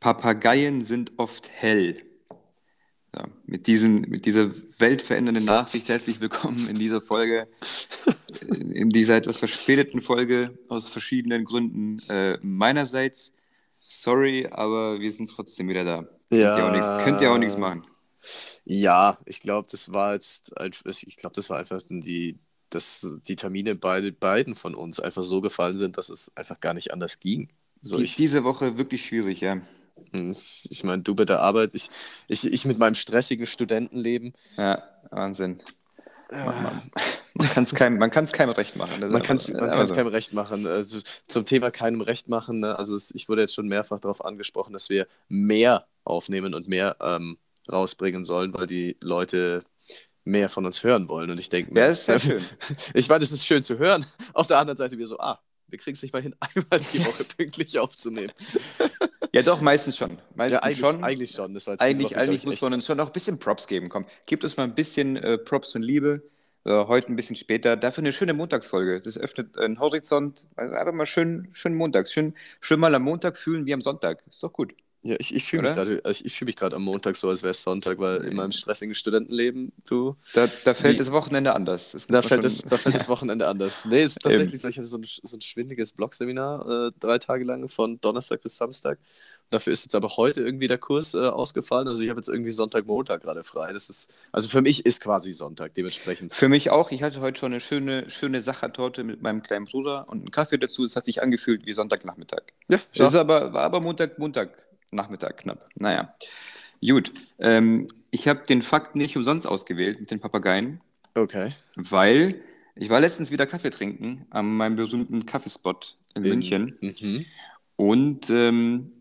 Papageien sind oft hell. So, mit, diesem, mit dieser weltverändernden Nachricht herzlich willkommen in dieser Folge, in dieser etwas verspäteten Folge aus verschiedenen Gründen. Äh, meinerseits, sorry, aber wir sind trotzdem wieder da. Ja. Könnt ihr auch nichts machen. Ja, ich glaube, das war jetzt, ich glaube, das war einfach die, dass die Termine bei beiden von uns einfach so gefallen sind, dass es einfach gar nicht anders ging. So, Die, ich, diese Woche wirklich schwierig, ja. Ich meine, du bei der Arbeit, ich, ich, ich mit meinem stressigen Studentenleben. Ja, Wahnsinn. Man, man kann es keinem, man kann's keinem recht machen. Das Man kann es einfach- man einfach kann's so. keinem recht machen. Also, zum Thema keinem recht machen. Ne? Also es, ich wurde jetzt schon mehrfach darauf angesprochen, dass wir mehr aufnehmen und mehr ähm, rausbringen sollen, weil die Leute mehr von uns hören wollen. Und ich denke Ja, ist sehr schön. Ich meine, es ist schön zu hören. Auf der anderen Seite wir so, ah, wir kriegen es nicht mal hin, einmal die Woche pünktlich aufzunehmen. Ja, doch, meistens schon. Meistens Ja, eigentlich schon. Eigentlich schon. Das war jetzt Eigentlich, Woche, eigentlich ich, muss man uns schon noch ein bisschen Props geben. Komm, gebt uns mal ein bisschen äh, Props und Liebe. Äh, heute ein bisschen später. Dafür eine schöne Montagsfolge. Das öffnet einen Horizont. Also einfach mal schön, schön montags. Schön, schön mal am Montag fühlen wie am Sonntag. Ist doch gut. Ja, ich, ich fühle mich gerade also ich fühl mich am Montag so, als wäre es Sonntag, weil in meinem stressigen Studentenleben, du, Da, da fällt Wie- das Wochenende anders. Das Da fällt, schon- das, da fällt das Wochenende anders. Nee, es ist tatsächlich so, ich hatte so ein, so ein schwindiges Blogseminar, äh, drei Tage lang, von Donnerstag bis Samstag. Dafür ist jetzt aber heute irgendwie der Kurs äh, ausgefallen. Also ich habe jetzt irgendwie Sonntag, Montag gerade frei. Das ist, also für mich ist quasi Sonntag dementsprechend. Für mich auch. Ich hatte heute schon eine schöne, schöne Sachertorte mit meinem kleinen Bruder und einen Kaffee dazu. Es hat sich angefühlt wie Sonntagnachmittag. Ja, Das ist aber, war aber Montag, Montag, Nachmittag knapp. Naja. Gut. Ähm, ich habe den Fakt nicht umsonst ausgewählt mit den Papageien, Okay. weil ich war letztens wieder Kaffee trinken an meinem berühmten Kaffeespot in, München. Mhm. Und ähm,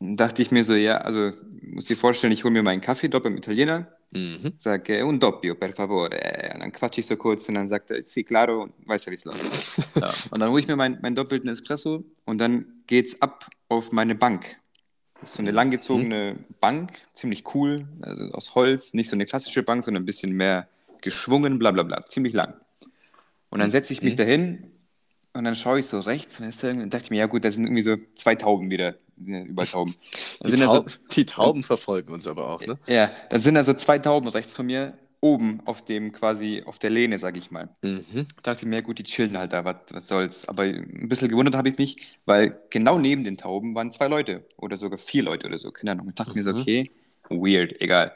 dachte ich mir so, ja, also muss dir vorstellen, ich hole mir meinen Kaffee dort beim Italiener, Mhm. sage un doppio, per favore. Und dann quatsche ich so kurz und dann sagt er, sì, claro, und weiß ja, wie es läuft. ja. Und dann hole ich mir meinen meinen doppelten Espresso und dann geht's ab auf meine Bank. Ist so eine langgezogene Bank, ziemlich cool, also aus Holz, nicht so eine klassische Bank, sondern ein bisschen mehr geschwungen, bla bla bla, ziemlich lang. Und dann setze ich mich dahin und dann schaue ich so rechts und dachte ich mir, ja gut, da sind irgendwie so zwei Tauben wieder, überall Tauben. Die, sind ja so, Tau die Tauben verfolgen uns aber auch, ne? ja, dann sind da so zwei Tauben rechts von mir, oben auf dem quasi, auf der Lehne, sag ich mal. Mhm. dachte ich mir, gut, die chillen halt da, was, was soll's. Aber ein bisschen gewundert habe ich mich, weil genau neben den Tauben waren zwei Leute oder sogar vier Leute oder so, keine Ahnung. Ich dachte mir so, Mhm. okay, weird, egal.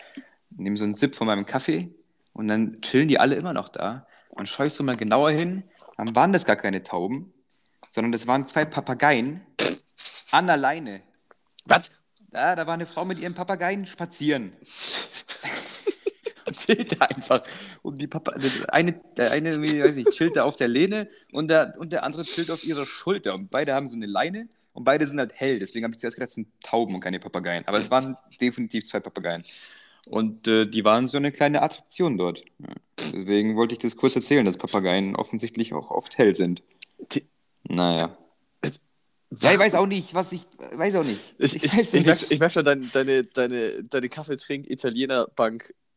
Nehme so einen Sip von meinem Kaffee und dann chillen die alle immer noch da. Und schaue ich so mal genauer hin, dann waren das gar keine Tauben, sondern das waren zwei Papageien an der Leine. Was? Da, da war eine Frau mit ihrem Papageien spazieren. und chillte einfach. Und die Papa, der eine, der eine, weiß ich, chillte auf der Lehne und der, und der andere chillt auf ihrer Schulter. Und beide haben so eine Leine und beide sind halt hell. Deswegen habe ich zuerst gedacht, es sind Tauben und keine Papageien. Aber es waren definitiv zwei Papageien. Und äh, die waren so eine kleine Attraktion dort. Deswegen wollte ich das kurz erzählen, dass Papageien offensichtlich auch oft hell sind. Die- Naja. Ja, ich weiß auch nicht, was ich weiß auch nicht. Ich, ich, weiß ich, merke, nicht. ich merk schon, dein, deine, deine, deine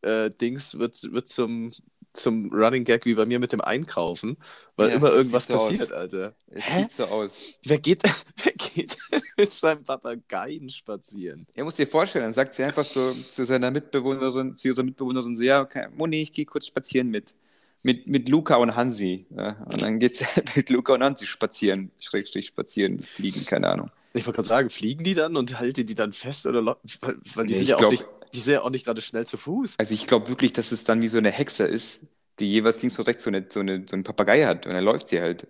Kaffeetrink-Italiener-Bank-Dings wird, wird zum, zum Running Gag wie bei mir mit dem Einkaufen, weil Ja, immer irgendwas so passiert, Alter. Es Hä? sieht so aus. Wer geht, wer geht mit seinem Papageien spazieren? Er muss dir vorstellen, dann sagt sie einfach so zu seiner Mitbewohnerin, zu ihrer Mitbewohnerin so, ja, okay, Moni, ich gehe kurz spazieren mit, mit, mit Luca und Hansi. Ja, und dann geht sie mit Luca und Hansi spazieren, Schrägstrich spazieren, fliegen, keine Ahnung. Ich wollte gerade sagen, fliegen die dann und halten die dann fest oder weil, die Nee, sind ja auch glaub- nicht, die sind ja auch nicht gerade schnell zu Fuß. Also ich glaube wirklich, dass es dann wie so eine Hexe ist, die jeweils links und rechts so, eine, so, eine, so einen Papagei hat und dann läuft sie halt.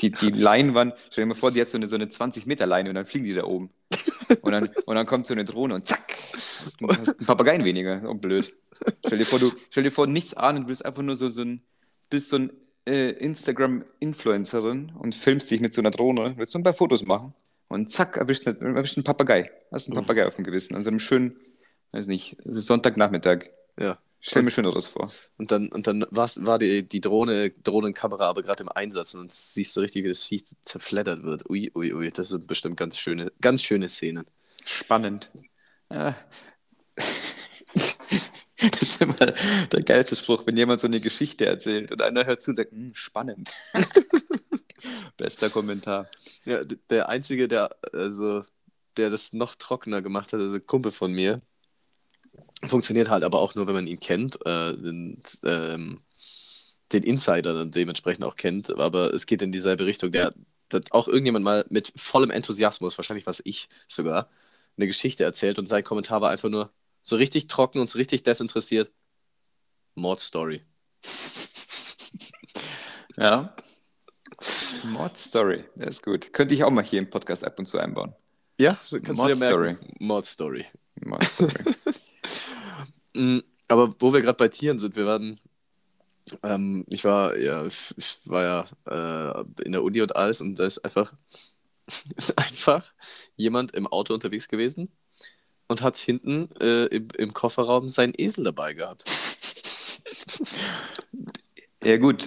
Die, die Leinwand, stell dir mal vor, die hat so eine, so eine 20 Meter Leine und dann fliegen die da oben. Und dann, und dann kommt so eine Drohne und zack, hast du hast einen Papageien weniger. Oh, blöd. Stell dir vor, du, stell dir vor, nichts ahnen, du bist einfach nur so, so ein, bist so ein äh, Instagram-Influencerin und filmst dich mit so einer Drohne, willst so ein paar Fotos machen und zack, erwischt, erwischt einen Papagei. Hast einen Papagei auf dem Gewissen, an so einem schönen, weiß nicht, Sonntagnachmittag. Ja. Stell mir Schöneres vor. Und dann, und dann war's, war die, die Drohne, Drohnenkamera aber gerade im Einsatz und siehst du richtig, wie das Viech zerfleddert wird. Ui, ui, ui, das sind bestimmt ganz schöne, ganz schöne Szenen. Spannend. Ah. Das ist immer der geilste Spruch, wenn jemand so eine Geschichte erzählt und einer hört zu und sagt, "Hm, spannend. Bester Kommentar. Ja, der Einzige, der, also, der das noch trockener gemacht hat, also Kumpel von mir. Funktioniert halt aber auch nur, wenn man ihn kennt. Äh, den, ähm, den Insider dann dementsprechend auch kennt. Aber es geht in dieselbe Richtung. Der hat auch irgendjemand mal mit vollem Enthusiasmus, wahrscheinlich was ich sogar, eine Geschichte erzählt und sein Kommentar war einfach nur so richtig trocken und so richtig desinteressiert. Mordstory. Ja. Mordstory, das ist gut. Könnte ich auch mal hier im Podcast ab und zu einbauen. Ja, kannst du dir Mordstory. merken. Mordstory. Mordstory. Mm, Aber wo wir gerade bei Tieren sind, wir waren, ähm, ich war ja, ich war ja äh, in der Uni und alles und da ist einfach, ist einfach jemand im Auto unterwegs gewesen und hat hinten äh, im, im Kofferraum seinen Esel dabei gehabt. Ja, gut.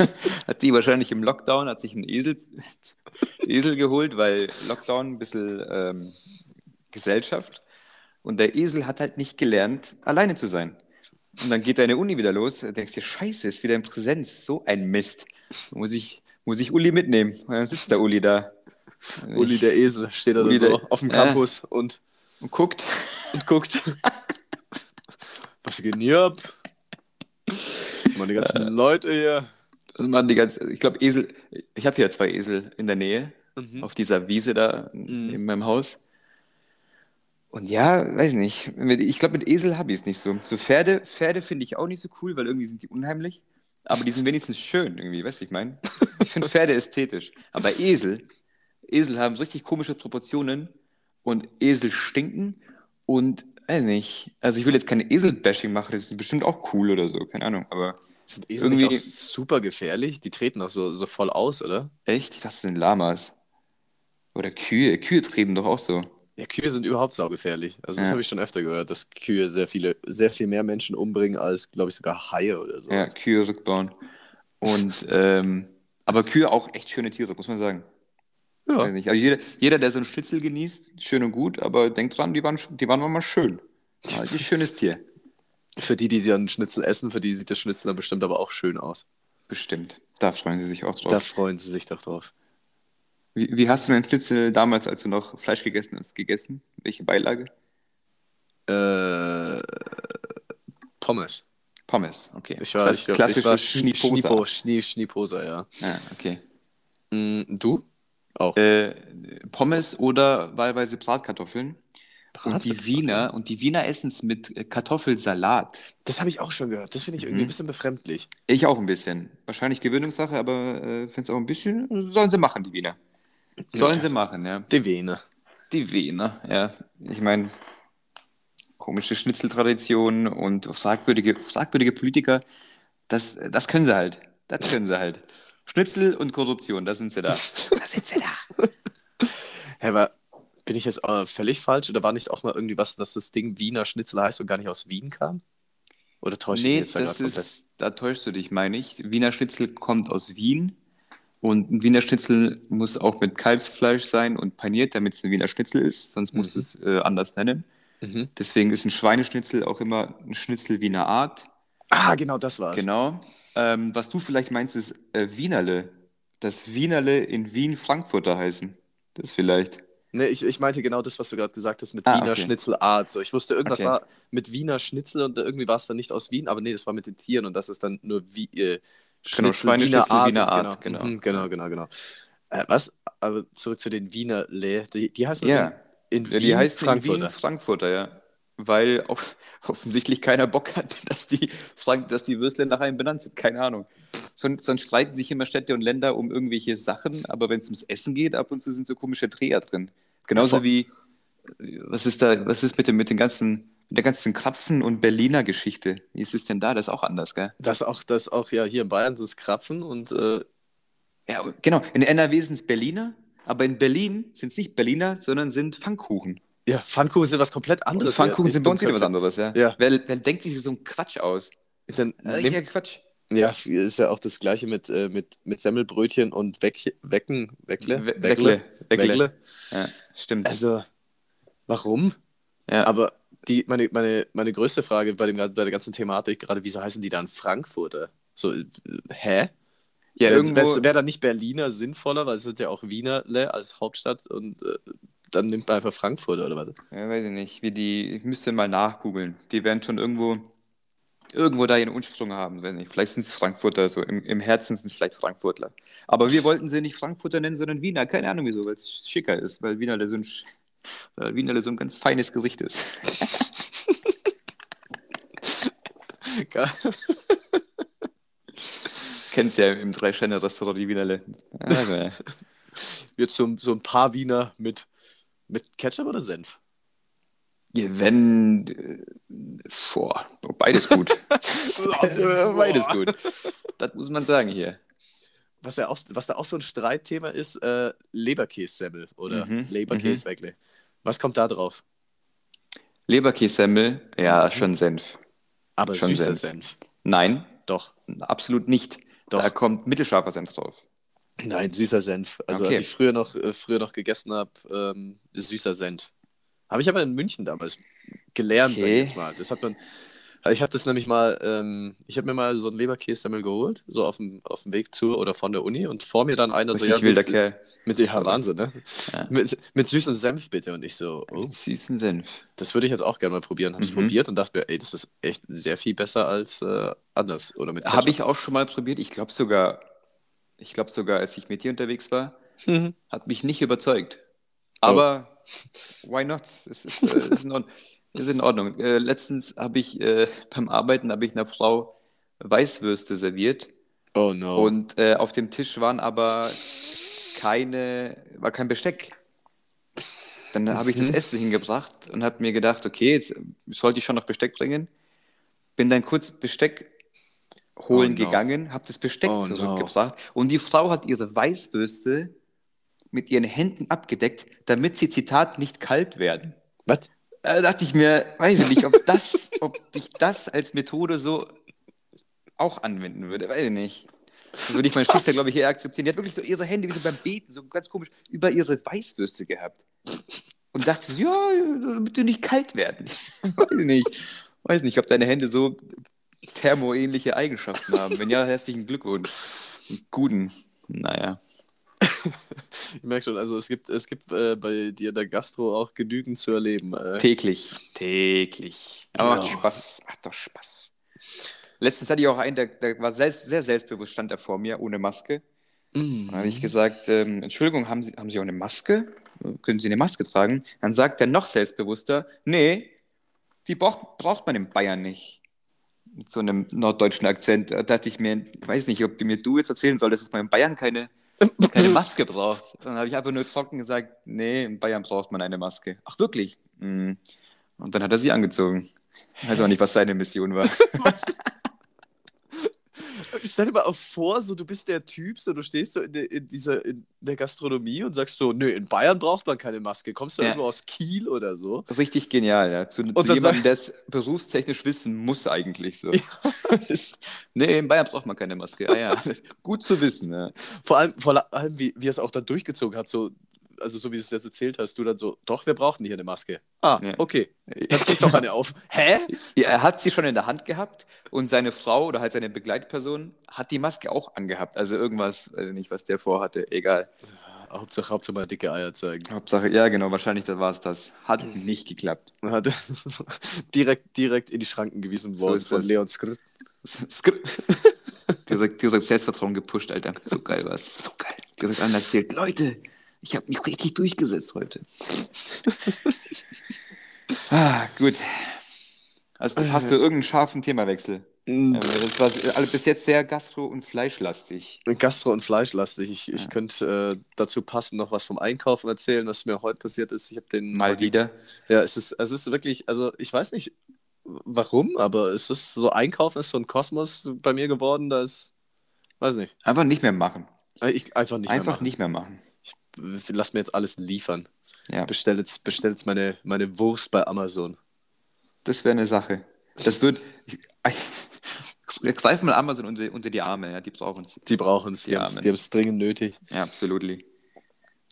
Hat die wahrscheinlich im Lockdown, hat sich einen Esel, Esel geholt, weil Lockdown ein bisschen ähm, Gesellschaft. Und der Esel hat halt nicht gelernt, alleine zu sein. Und dann geht deine Uni wieder los. Da denkst du, Scheiße, ist wieder in Präsenz. So ein Mist. Muss ich, muss ich Uli mitnehmen? Und dann sitzt der Uli da. Uli der Esel steht da Uli so der- auf dem. Campus und, Und guckt. und guckt. Was geht denn hier ab? Meine ganzen Leute hier. Das machen die ganz, ich glaube, Esel, ich habe hier zwei Esel in der Nähe, Mhm. auf dieser Wiese da Mhm. in meinem Haus. Und ja, weiß nicht. Ich glaube, mit Esel habe ich es nicht so. So Pferde, Pferde finde ich auch nicht so cool, weil irgendwie sind die unheimlich. Aber die sind wenigstens schön irgendwie, weißt du, ich meine? Ich finde Pferde ästhetisch. Aber Esel, Esel haben so richtig komische Proportionen und Esel stinken und weiß nicht. Also ich will jetzt keine Esel-Bashing machen, das ist bestimmt auch cool oder so, keine Ahnung. Aber Sind Esel Irgendwie- auch super gefährlich? Die treten auch so, so voll aus, oder? echt? Ich dachte, das sind Lamas. Oder Kühe. Kühe treten doch auch so. Ja, Kühe sind überhaupt saugefährlich. Also das Ja. habe ich schon öfter gehört, dass Kühe sehr viele, sehr viel mehr Menschen umbringen als, glaube ich, sogar Haie oder so. Ja, Kühe rückbauen. Und, ähm, aber Kühe auch echt schöne Tiere, muss man sagen. Nicht. Also jeder, jeder, der so einen Schnitzel genießt, schön und gut, aber denkt dran, die waren, die waren mal schön. Ja, die schönes Tier. Für die, die dann Schnitzel essen, für die sieht das Schnitzel dann bestimmt aber auch schön aus. Bestimmt. Da freuen sie sich auch drauf. Da freuen sie sich doch drauf. Wie, wie hast du den Schnitzel damals, als du noch Fleisch gegessen hast, gegessen? Welche Beilage? Äh, Pommes. Pommes, okay. Ich war, Klass- ich ich war Schni- Schniposa. Schnipo, Schnie, Schniposa, ja. Ja, okay. Mm, du? Auch. Äh, Pommes oder wahlweise Bratkartoffeln. Und die Wiener, und die Wiener essen es mit äh, Kartoffelsalat. Das habe ich auch schon gehört. Das finde ich irgendwie Mhm. ein bisschen befremdlich. Ich auch ein bisschen. Wahrscheinlich Gewöhnungssache, aber äh, finde es auch ein bisschen. Sollen sie machen, die Wiener. Sollen Ja. sie machen, ja. Die Vene. Die Wiener, ja. Ich meine, komische Schnitzeltradition und fragwürdige, fragwürdige Politiker, das, das können sie halt. Das können sie halt. Schnitzel und Korruption, da sind sie da. Da sind sie da. Aber bin ich jetzt äh, völlig falsch? Oder war nicht auch mal irgendwie was, dass das Ding Wiener Schnitzel heißt und gar nicht aus Wien kam? Oder täusche ich mich Nee, jetzt da das ist, da täuschst du dich, meine ich. Wiener Schnitzel kommt aus Wien und ein Wiener Schnitzel muss auch mit Kalbsfleisch sein und paniert, damit es ein Wiener Schnitzel ist, sonst musst du Mhm. es äh, anders nennen. Mhm. Deswegen ist ein Schweineschnitzel auch immer ein Schnitzel Wiener Art. Ah, genau, das war's. Genau. Ähm, was du vielleicht meinst, ist äh, Wienerle. Das Wienerle in Wien Frankfurter heißen. Das vielleicht. Nee, ich, ich meinte genau das, was du gerade gesagt hast mit Ah, Wiener okay. Schnitzelart. So, ich wusste, irgendwas Okay. war mit Wiener Schnitzel und irgendwie war es dann nicht aus Wien, aber nee, das war mit den Tieren und das ist dann nur wie, äh, Genau, Schweineschnitzel, Wiener und Art, genau. genau. Genau, genau, genau. Äh, was? Aber zurück zu den Wiener Le. Die, die heißen Ja. in, in Ja, Wien die heißen in Frankfurter. Wien Frankfurter, ja. Weil auf, offensichtlich keiner Bock hat, dass die, Frank, dass die Würstler nach einem benannt sind. Keine Ahnung. Sonst, sonst streiten sich immer Städte und Länder um irgendwelche Sachen, aber wenn es ums Essen geht, ab und zu sind so komische Dreher drin. Genauso wie, was ist da, was ist mit dem, mit den ganzen, mit der ganzen Krapfen- und Berliner Geschichte? Wie ist es denn da? Das ist auch anders, gell? Das auch, das auch, ja, hier in Bayern sind es Krapfen und äh, Ja, genau. In NRW sind es Berliner, aber in Berlin sind es nicht Berliner, sondern sind Pfannkuchen. Ja, Pfannkuchen sind was komplett Und anderes. Pfannkuchen ja, sind bei uns wieder was anderes, ja. Ja. Wer, wer denkt sich so einen Quatsch aus? Dann Das ist nimm- ja Quatsch. Ja, ist ja auch das gleiche mit, äh, mit, mit Semmelbrötchen und Weck, Wecken, Weckle? We- Weckle. Weckle. Weckle. Ja, stimmt. Also, warum? ja. Aber die, meine, meine, meine größte Frage bei, dem, bei der ganzen Thematik, gerade wieso heißen die dann Frankfurter? So, äh, hä? ja, Wäre irgendwo, wär dann nicht Berliner sinnvoller, weil es sind ja auch Wienerle als Hauptstadt und äh, dann nimmt man einfach Frankfurt oder was? Ja, weiß ich nicht. Wie die, ich müsste mal nachgoogeln. Die werden schon irgendwo, irgendwo da ihren Ursprung haben, wenn nicht. Vielleicht sind es Frankfurter, so im, im Herzen sind es vielleicht Frankfurtler. Aber wir wollten sie nicht Frankfurter nennen, sondern Wiener. Keine Ahnung wieso, weil es schicker ist, weil Wiener so ein, weil Wiener so ein ganz feines Gesicht ist. Kennst ja im Drei-Sterne-Restaurant die Wienerle. Also. Wird so, so ein paar Wiener mit, mit Ketchup oder Senf? Wenn, äh, boah, beides gut. beides gut. Das muss man sagen hier. Was, ja auch, was da auch so ein Streitthema ist, äh, Leberkässemmel oder Mhm, Leberkäsweckle. Was kommt da drauf? Leberkässemmel, ja, schon Senf. Aber Schon süßer Senf. Senf. Nein, Doch. absolut nicht. Doch. Da kommt mittelscharfer Senf drauf. Nein, süßer Senf. Also Okay. als ich früher noch, äh, früher noch gegessen habe, ähm, süßer Senf. Habe ich aber in München damals gelernt, sag ich Okay. jetzt mal. Das hat man. Ich habe das nämlich mal, ähm, ich habe mir mal so einen Leberkässemmel geholt, so auf dem, auf dem Weg zur oder von der Uni und vor mir dann einer so, Richtig wilder mit, Kerl. mit, ja, Wahnsinn, ne? Ja. Mit, mit süßem Senf bitte und ich so, oh, Süßen Senf. das würde ich jetzt auch gerne mal probieren. Habe es Mhm. probiert und dachte mir, ey, das ist echt sehr viel besser als äh, anders oder mit Habe ich auch schon mal probiert. Ich glaube sogar, ich glaube sogar, als ich mit dir unterwegs war, Mhm. hat mich nicht überzeugt. Oh. Aber why not? Es ist, äh, ist, in, Ordnung. ist in Ordnung. Äh, letztens habe ich äh, beim Arbeiten habe ich einer Frau Weißwürste serviert Oh no. und äh, auf dem Tisch waren aber keine, war kein Besteck. Dann habe ich das Mhm. Essen hingebracht und habe mir gedacht, okay, jetzt sollte ich schon noch Besteck bringen. Bin dann kurz Besteck holen Oh no. gegangen, habe das Besteck Oh no. zurückgebracht und die Frau hat ihre Weißwürste mit ihren Händen abgedeckt, damit sie, Zitat, nicht kalt werden. Was? Da dachte ich mir, weiß ich nicht, ob das, ob ich das als Methode so auch anwenden würde, weiß ich nicht. Dann würde ich mein Schicksal, glaube ich, eher akzeptieren. Die hat wirklich so ihre Hände wie so beim Beten, so ganz komisch, über ihre Weißwürste gehabt. Und dachte so, ja, damit die nicht kalt werden. weiß ich nicht. Weiß nicht, ob deine Hände so thermoähnliche Eigenschaften haben. Wenn ja, herzlichen Glückwunsch. Guten. Naja. Ich merke schon, also es gibt, es gibt äh, bei dir der Gastro auch genügend zu erleben. Äh. Täglich. Täglich. Aber macht Ja. Spaß. Macht doch Spaß. Letztens hatte ich auch einen, der, der war selbst, sehr selbstbewusst, stand er vor mir, ohne Maske. Mm. Dann habe ich gesagt, ähm, Entschuldigung, haben Sie, haben Sie auch eine Maske? Können Sie eine Maske tragen? Dann sagt er noch selbstbewusster, nee, die braucht, braucht man in Bayern nicht. Mit so einem norddeutschen Akzent. Da dachte ich mir, ich weiß nicht, ob du mir du jetzt erzählen solltest, dass man in Bayern keine, keine Maske braucht. Dann habe ich einfach nur trocken gesagt, nee, in Bayern braucht man eine Maske. Ach, wirklich? Mm. Und dann hat er sie angezogen. Ich weiß auch nicht, was seine Mission war. Stell dir mal vor, so du bist der Typ, so du stehst so in, der, in dieser in der Gastronomie und sagst so, nö, in Bayern braucht man keine Maske. Kommst du Ja. irgendwo aus Kiel oder so? Richtig genial, ja. Zu, zu jemandem, der es berufstechnisch wissen muss eigentlich so. Nee, in Bayern braucht man keine Maske. Ah ja, gut zu wissen. Ja. Vor allem, vor allem wie, wie er es auch dann durchgezogen hat, so, also so wie du es jetzt erzählt hast, du dann so, doch, wir brauchen hier eine Maske. Ah, Ja. okay. Dann zieh ich doch eine auf. Hä? Ja, er hat sie schon in der Hand gehabt und seine Frau oder halt seine Begleitperson hat die Maske auch angehabt. Also irgendwas, weiß ich nicht, was der vorhatte, egal. Hauptsache, Hauptsache mal dicke Eier zeigen. Hauptsache, ja genau, wahrscheinlich war es das. Hat nicht geklappt. Hat direkt, direkt in die Schranken gewiesen So worden ist von das. Leon Skr. Skript. Direkt, direkt Selbstvertrauen gepusht, Alter. So geil war's. So geil. Direkt anerzählt. Leute, ich habe mich richtig durchgesetzt heute. ah, gut. Hast du, hast du irgendeinen scharfen Themawechsel? Ähm, Das war alle bis jetzt sehr gastro- und fleischlastig. Gastro- und Fleischlastig. Ich, ich Ja. könnte äh, dazu passend noch was vom Einkaufen erzählen, was mir heute passiert ist. Ich habe den Mal wieder. Ja, es ist, es ist wirklich, also ich weiß nicht warum, aber es ist so Einkaufen ist so ein Kosmos bei mir geworden, da ist, weiß nicht, Einfach nicht mehr machen. ich einfach nicht mehr Einfach machen. nicht mehr machen. Lass mir jetzt alles liefern. Ja, Bestell jetzt, bestell jetzt meine, meine Wurst bei Amazon. das wäre eine Sache. Das wird. Ich, greif mal Amazon unter, unter die Arme, ja, die brauchen es. Die brauchen es, die haben es dringend nötig. Ja, absolut. Damit,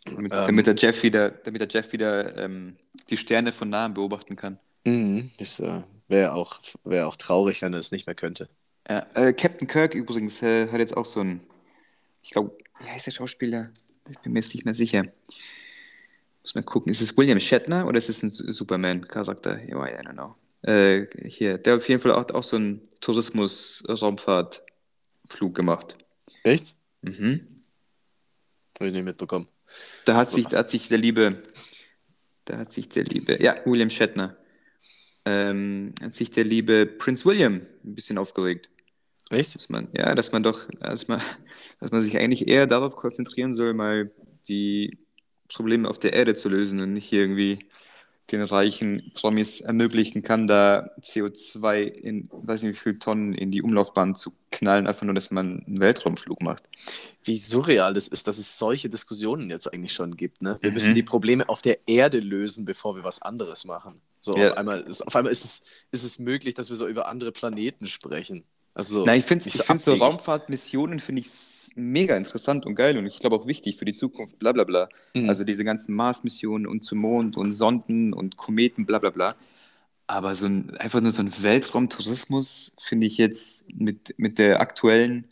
Ähm. damit der Jeff wieder, damit der Jeff wieder ähm, die Sterne von nahem beobachten kann. Mhm, das äh, wäre auch, wär auch traurig, wenn er es nicht mehr könnte. Ja, äh, Captain Kirk übrigens äh, hat jetzt auch so ein, ich glaube, wie heißt der Schauspieler? Ich bin mir jetzt nicht mehr sicher. Muss mal gucken, ist es William Shatner oder ist es ein Superman-Charakter? I don't know. Äh, hier, der hat auf jeden Fall auch, auch so einen Tourismus-Raumfahrt-Flug gemacht. Echt? Mhm. Habe ich nicht mitbekommen. Da hat sich, da hat sich der liebe, da hat sich der liebe, ja, William Shatner, ähm, hat sich der liebe Prince William ein bisschen aufgeregt. Echt? Dass man, ja, dass man doch, dass man, dass man sich eigentlich eher darauf konzentrieren soll, mal die Probleme auf der Erde zu lösen und nicht irgendwie den reichen Promis ermöglichen kann, da CO2 in, weiß nicht wie viele Tonnen in die Umlaufbahn zu knallen, einfach nur, dass man einen Weltraumflug macht. Wie surreal das ist, dass es solche Diskussionen jetzt eigentlich schon gibt. Ne? Wir Mhm. müssen die Probleme auf der Erde lösen, bevor wir was anderes machen. So, Ja. auf einmal, ist, auf einmal ist, es, ist es möglich, dass wir so über andere Planeten sprechen. Also, Nein, ich finde ich find so. Raumfahrtmissionen finde ich mega interessant und geil und ich glaube auch wichtig für die Zukunft, bla bla bla. Mhm. Also diese ganzen Mars-Missionen und zum Mond und Sonden und Kometen, bla bla bla. Aber so ein, einfach nur so ein Weltraumtourismus finde ich jetzt mit, mit der aktuellen,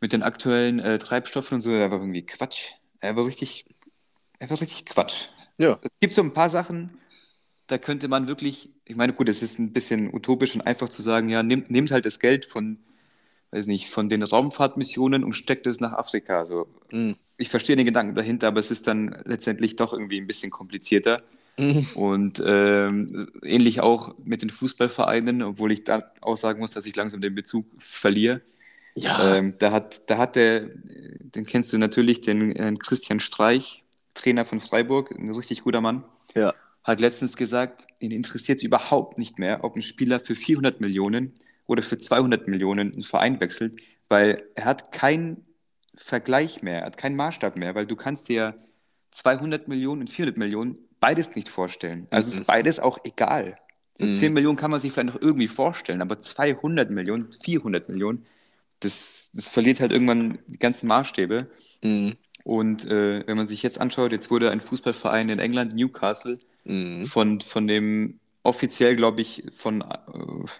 mit den aktuellen äh, Treibstoffen und so einfach irgendwie Quatsch. Einfach richtig, einfach richtig Quatsch. Ja. Es gibt so ein paar Sachen, da könnte man wirklich, ich meine, gut, es ist ein bisschen utopisch und einfach zu sagen, ja, nehmt, nehmt halt das Geld von, weiß nicht, von den Raumfahrtmissionen und steckt es nach Afrika. So, Mhm. ich verstehe den Gedanken dahinter, aber es ist dann letztendlich doch irgendwie ein bisschen komplizierter. Mhm. Und ähm, ähnlich auch mit den Fußballvereinen, obwohl ich da auch sagen muss, dass ich langsam den Bezug verliere. Ja, Ähm, da hat, da hat der, den kennst du natürlich, den äh, Christian Streich, Trainer von Freiburg, ein richtig guter Mann, ja. Hat letztens gesagt, ihn interessiert es überhaupt nicht mehr, ob ein Spieler für 400 Millionen oder für 200 Millionen einen Verein wechselt, weil er hat keinen Vergleich mehr, er hat keinen Maßstab mehr, weil du kannst dir 200 Millionen und 400 Millionen beides nicht vorstellen. Also Mhm. ist beides auch egal. So Mhm. 10 Millionen kann man sich vielleicht noch irgendwie vorstellen, aber 200 Millionen, 400 Millionen, das, das verliert halt irgendwann die ganzen Maßstäbe. Mhm. Und äh, wenn man sich jetzt anschaut, jetzt wurde ein Fußballverein in England, Newcastle, Mhm. von, von dem offiziell, glaube ich, von, äh,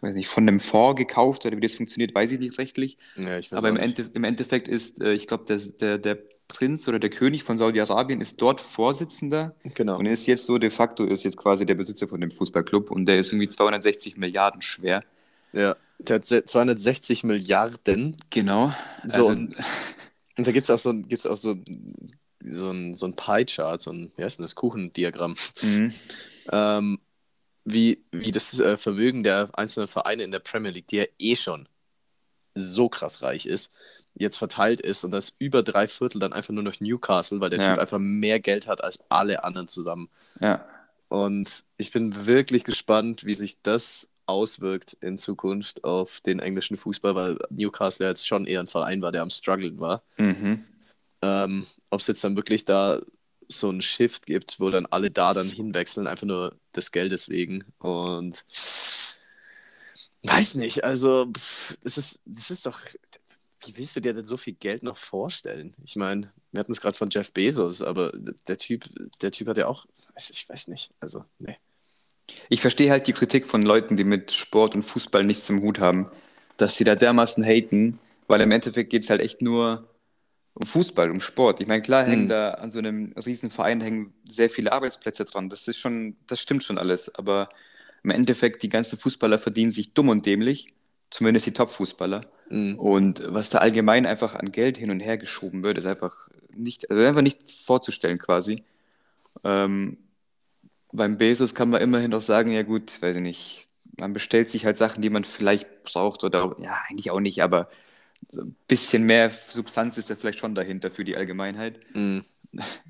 weiß nicht, von dem Fonds gekauft oder wie das funktioniert, weiß ich nicht rechtlich. Ja, ich Aber im, nicht. Ende, im Endeffekt ist, äh, ich glaube, der, der, der Prinz oder der König von Saudi-Arabien ist dort Vorsitzender Genau. und ist jetzt so de facto ist jetzt quasi der Besitzer von dem Fußballclub und der ist irgendwie 260 Milliarden schwer. Ja, der hat se- 260 Milliarden. Genau. So, Also, und, und da gibt es auch so ein, gibt's auch so, so ein, so ein Pie-Chart, so ein, wie heißt denn das, Kuchendiagramm, mhm. ähm, wie, wie das äh, Vermögen der einzelnen Vereine in der Premier League, die ja eh schon so krass reich ist, jetzt verteilt ist und das über drei Viertel dann einfach nur noch Newcastle, weil der Ja. Typ einfach mehr Geld hat als alle anderen zusammen. ja. Und ich bin wirklich gespannt, wie sich das auswirkt in Zukunft auf den englischen Fußball, weil Newcastle ja jetzt schon eher ein Verein war, der am struggeln war. Mhm. Ähm, Ob es jetzt dann wirklich da so einen Shift gibt, wo dann alle da dann hinwechseln, einfach nur des Geldes wegen. Und weiß nicht, also es ist, das ist doch, wie willst du dir denn so viel Geld noch vorstellen? Ich meine, wir hatten es gerade von Jeff Bezos, aber der Typ, der Typ hat ja auch, ich weiß nicht, also, nee. Ich verstehe halt die Kritik von Leuten, die mit Sport und Fußball nichts zum Hut haben, dass sie da dermaßen haten, weil im Endeffekt geht es halt echt nur um Fußball, um Sport. Ich meine, klar hängen Mhm. da an so einem riesen Verein hängen sehr viele Arbeitsplätze dran. Das ist schon, das stimmt schon alles. Aber im Endeffekt, die ganzen Fußballer verdienen sich dumm und dämlich, zumindest die Top-Fußballer. Mhm. Und was da allgemein einfach an Geld hin und her geschoben wird, ist einfach nicht, also einfach nicht vorzustellen quasi. Ähm, beim Bezos kann man immerhin auch sagen, ja gut, weiß ich nicht, man bestellt sich halt Sachen, die man vielleicht braucht oder ja, eigentlich auch nicht, aber ein bisschen mehr Substanz ist da vielleicht schon dahinter für die Allgemeinheit, Mhm.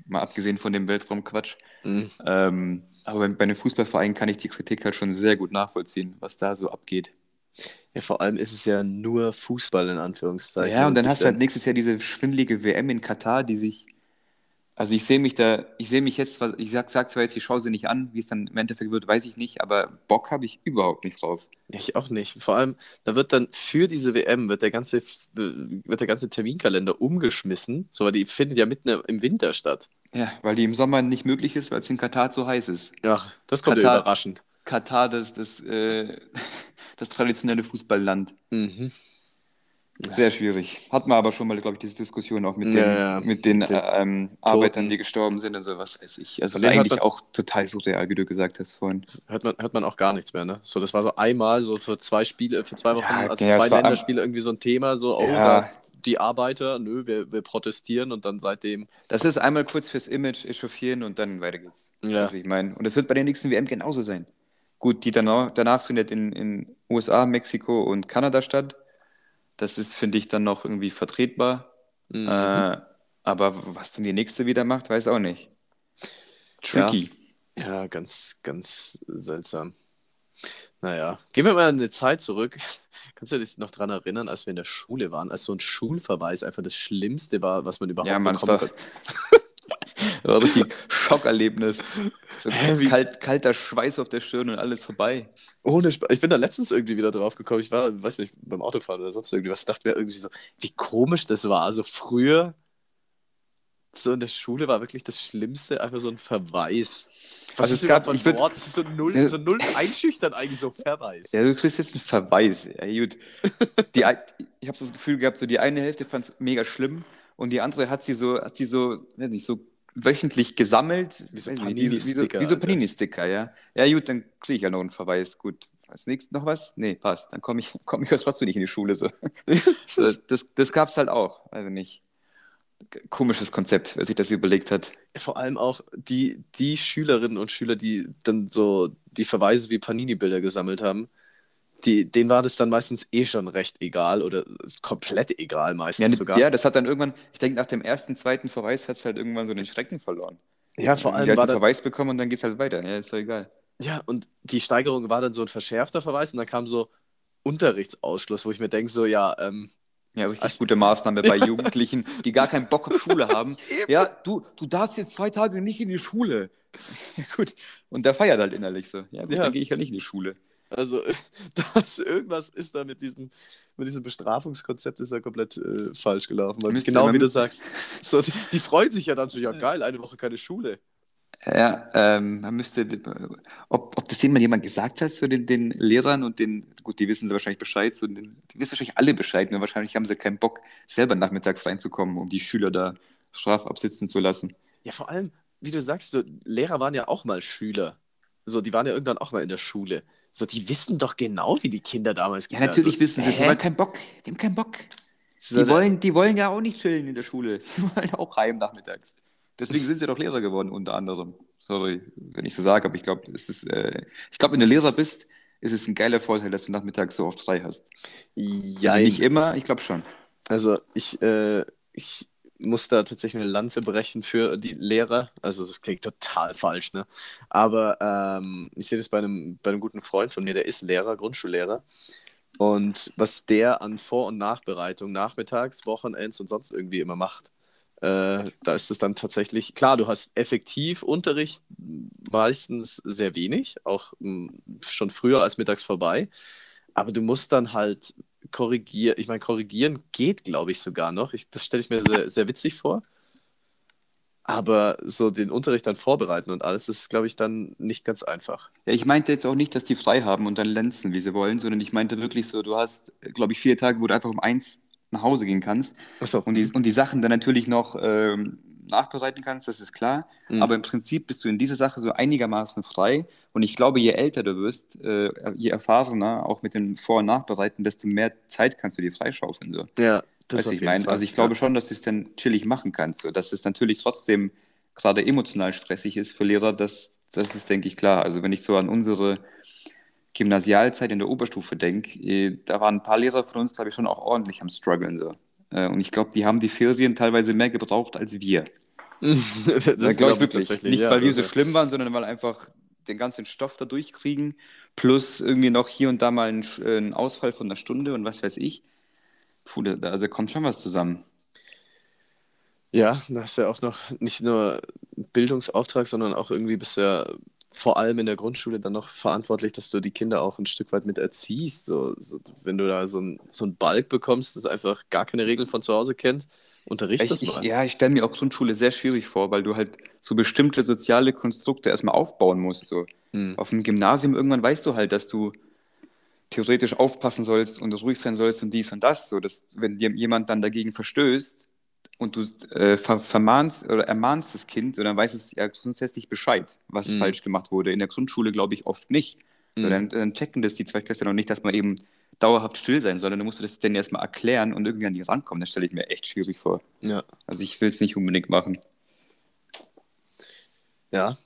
mal abgesehen von dem Weltraumquatsch. Mhm. Ähm, aber bei, bei einem Fußballverein kann ich die Kritik halt schon sehr gut nachvollziehen, was da so abgeht. Ja, vor allem ist es ja nur Fußball in Anführungszeichen. Ja, und dann hast du halt nächstes Jahr diese schwindelige WM in Katar, die sich, also ich sehe mich da, ich sehe mich jetzt, ich sag, sag zwar jetzt, ich schaue sie nicht an, wie es dann im Endeffekt wird, weiß ich nicht, aber Bock habe ich überhaupt nicht drauf. Ich auch nicht. Vor allem, da wird dann für diese WM wird der ganze, wird der ganze Terminkalender umgeschmissen. So, weil die findet ja mitten im Winter statt. Ja, weil die im Sommer nicht möglich ist, weil es in Katar zu heiß ist. Ja, das kommt ja Katar- überraschend. Katar, das, das, äh, das traditionelle Fußballland. Mhm. Sehr schwierig. Hatten wir aber schon mal, glaube ich, diese Diskussion auch mit den, Ja, mit den, den äh, ähm, Arbeitern, die gestorben sind und so, was weiß ich. Also hat eigentlich man- auch total surreal, wie du gesagt hast vorhin. Hört man, hört man auch gar nichts mehr, ne? So, das war so einmal, so für zwei Spiele, für zwei Wochen, Ja, also ja, zwei Länderspiele irgendwie so ein Thema, so, oh, Ja. die Arbeiter, nö, wir, wir protestieren und dann seitdem, Das ist einmal kurz fürs Image echauffieren und dann weiter geht's. Ja. Also ich meine, und das wird bei der nächsten WM genauso sein. Gut, die danach, danach findet in, in USA, Mexiko und Kanada statt. Das ist, finde ich, dann noch irgendwie vertretbar. Mhm. Äh, aber was dann die nächste wieder macht, weiß auch nicht. Tricky. ja, ganz, ganz seltsam. Naja, gehen wir mal in eine Zeit zurück. Kannst du dich noch daran erinnern, als wir in der Schule waren, als so ein Schulverweis einfach das Schlimmste war, was man überhaupt Ja, Mann, es bekommen kann? war ein richtig Schockerlebnis. So Hä, wie- kalt, kalter Schweiß auf der Stirn und alles vorbei. Ohne Sp ich bin da letztens irgendwie wieder drauf gekommen. Ich war, weiß nicht, beim Autofahren oder sonst irgendwie was. Dachte mir irgendwie so, wie komisch das war. Also früher, so in der Schule war wirklich das Schlimmste einfach so ein Verweis. Was Also ist es gab- ein würd- Wort? Das ist so null, Ja. so null einschüchtern eigentlich so Verweis. Ja, du kriegst jetzt einen Verweis. Ja, gut. Die, ein- ich habe so das Gefühl gehabt, so die eine Hälfte fand es mega schlimm und die andere hat sie so, hat sie so, weiß nicht, so wöchentlich gesammelt. Wie so nicht, wie, so- so, Panini-Sticker. Panini-Sticker, ja. Ja, gut, dann kriege ich ja noch einen Verweis. Gut. Als nächstes noch was? Nee, passt. Dann komme ich, komm ich jetzt trotzdem nicht in die Schule. So. so, das das gab es halt auch. Also nicht. Komisches Konzept, wer sich das überlegt hat. Vor allem auch die, die Schülerinnen und Schüler, die dann so die Verweise wie Panini-Bilder gesammelt haben, die, denen war das dann meistens eh schon recht egal oder komplett egal meistens Ja, ne- sogar. ja, das hat dann irgendwann, ich denke, nach dem ersten, zweiten Verweis hat es halt irgendwann so den Schrecken verloren. Ja, vor die allem halt war einen Verweis bekommen und dann geht's halt weiter. Ja, ist doch egal. ja, und die Steigerung war dann so ein verschärfter Verweis und dann kam so Unterrichtsausschluss, wo ich mir denke, so, ja, ähm, Ja, richtig Also- gute Maßnahme bei Jugendlichen, die gar keinen Bock auf Schule haben. Ja, du, du darfst jetzt zwei Tage nicht in die Schule. Ja, gut. Und der feiert halt innerlich so. Ja, gut, Ja. dann gehe ich ja nicht in die Schule. Also das, irgendwas ist da mit diesem, mit diesem Bestrafungskonzept ist da komplett äh, falsch gelaufen. Weil genau wie du sagst, so, die, die freuen sich ja dann so, ja geil, eine Woche keine Schule. Ja, ähm, man müsste, ob, ob das denen mal jemand gesagt hat, so den, den Lehrern und den, gut, die wissen sie wahrscheinlich Bescheid, so den, die wissen wahrscheinlich alle Bescheid, nur wahrscheinlich haben sie keinen Bock, selber nachmittags reinzukommen, um die Schüler da strafabsitzen zu lassen. Ja, vor allem, wie du sagst, so, Lehrer waren ja auch mal Schüler. So, die waren ja irgendwann auch mal in der Schule. So, die wissen doch genau, wie die Kinder damals Ja, natürlich wissen sie es, hä? aber keinen Bock, die haben keinen Bock. Die wollen, die wollen ja auch nicht chillen in der Schule. Die wollen auch heim nachmittags. Deswegen sind sie doch Lehrer geworden, unter anderem. Sorry, wenn ich so sage, aber ich glaube, es ist, äh, ich glaube, wenn du Lehrer bist, ist es ein geiler Vorteil, dass du nachmittags so oft frei hast. ja, Also nicht immer, ich glaube schon. Also ich, äh, ich muss da tatsächlich eine Lanze brechen für die Lehrer. Also das klingt total falsch, ne? Aber ähm, ich sehe das bei einem, bei einem guten Freund von mir, der ist Lehrer, Grundschullehrer. Und was der an Vor- und Nachbereitung nachmittags, Wochenends und sonst irgendwie immer macht, äh, da ist es dann tatsächlich, klar, du hast effektiv Unterricht meistens sehr wenig, auch mh, schon früher als mittags vorbei. Aber du musst dann halt korrigieren. Ich meine, korrigieren geht, glaube ich, sogar noch. Ich, das stelle ich mir sehr, sehr witzig vor. Aber so den Unterricht dann vorbereiten und alles ist, glaube ich, dann nicht ganz einfach. Ja, ich meinte jetzt auch nicht, dass die frei haben und dann lenzen, wie sie wollen, sondern ich meinte wirklich so, du hast, glaube ich, vier Tage, wo du einfach um eins nach Hause gehen kannst Achso. und die, und die Sachen dann natürlich noch ähm, nachbereiten kannst, das ist klar. Mhm. Aber im Prinzip bist du in dieser Sache so einigermaßen frei. Und ich glaube, je älter du wirst, äh, je erfahrener, auch mit dem Vor- und Nachbereiten, desto mehr Zeit kannst du dir freischaufeln. So. Ja, das auf ich meine, Fall. also ich glaube ja. schon, dass du es dann chillig machen kannst. So. Dass es natürlich trotzdem gerade emotional stressig ist für Lehrer, das, das ist, denke ich, klar. Also wenn ich so an unsere Gymnasialzeit in der Oberstufe denke, eh, da waren ein paar Lehrer von uns, glaube ich, schon auch ordentlich am struggeln. So. Äh, Und ich glaube, die haben die Ferien teilweise mehr gebraucht als wir. das glaube glaub ich wirklich. Nicht, ja, weil wir so also- schlimm waren, sondern weil einfach den ganzen Stoff da durchkriegen, plus irgendwie noch hier und da mal ein, Sch- äh, Ausfall von einer Stunde und was weiß ich. Puh, da, da kommt schon was zusammen. Ja, da hast du ja auch noch nicht nur einen Bildungsauftrag, sondern auch irgendwie bist du ja vor allem in der Grundschule dann noch verantwortlich, dass du die Kinder auch ein Stück weit mit erziehst. So, so, wenn du da so ein, so ein Balk bekommst, das einfach gar keine Regeln von zu Hause kennt, unterricht Ich, das ich, mal. ja, ich stelle mir auch Grundschule sehr schwierig vor, weil du halt so bestimmte soziale Konstrukte erstmal aufbauen musst. So. Mhm. Auf dem Gymnasium irgendwann weißt du halt, dass du theoretisch aufpassen sollst und ruhig sein sollst und dies und das. So, dass, wenn jemand dann dagegen verstößt und du äh, ver vermahnst oder ermahnst das Kind, so, dann weiß es ja grundsätzlich Bescheid, was Mhm. falsch gemacht wurde. In der Grundschule glaube ich oft nicht. So, Mhm. dann, dann checken das die Zweitklässler noch nicht, dass man eben dauerhaft still sein soll. Dann musst du das denen erstmal erklären und irgendwie an die rankommen. Das stelle ich mir echt schwierig vor. Ja. Also ich will es nicht unbedingt machen. Ja.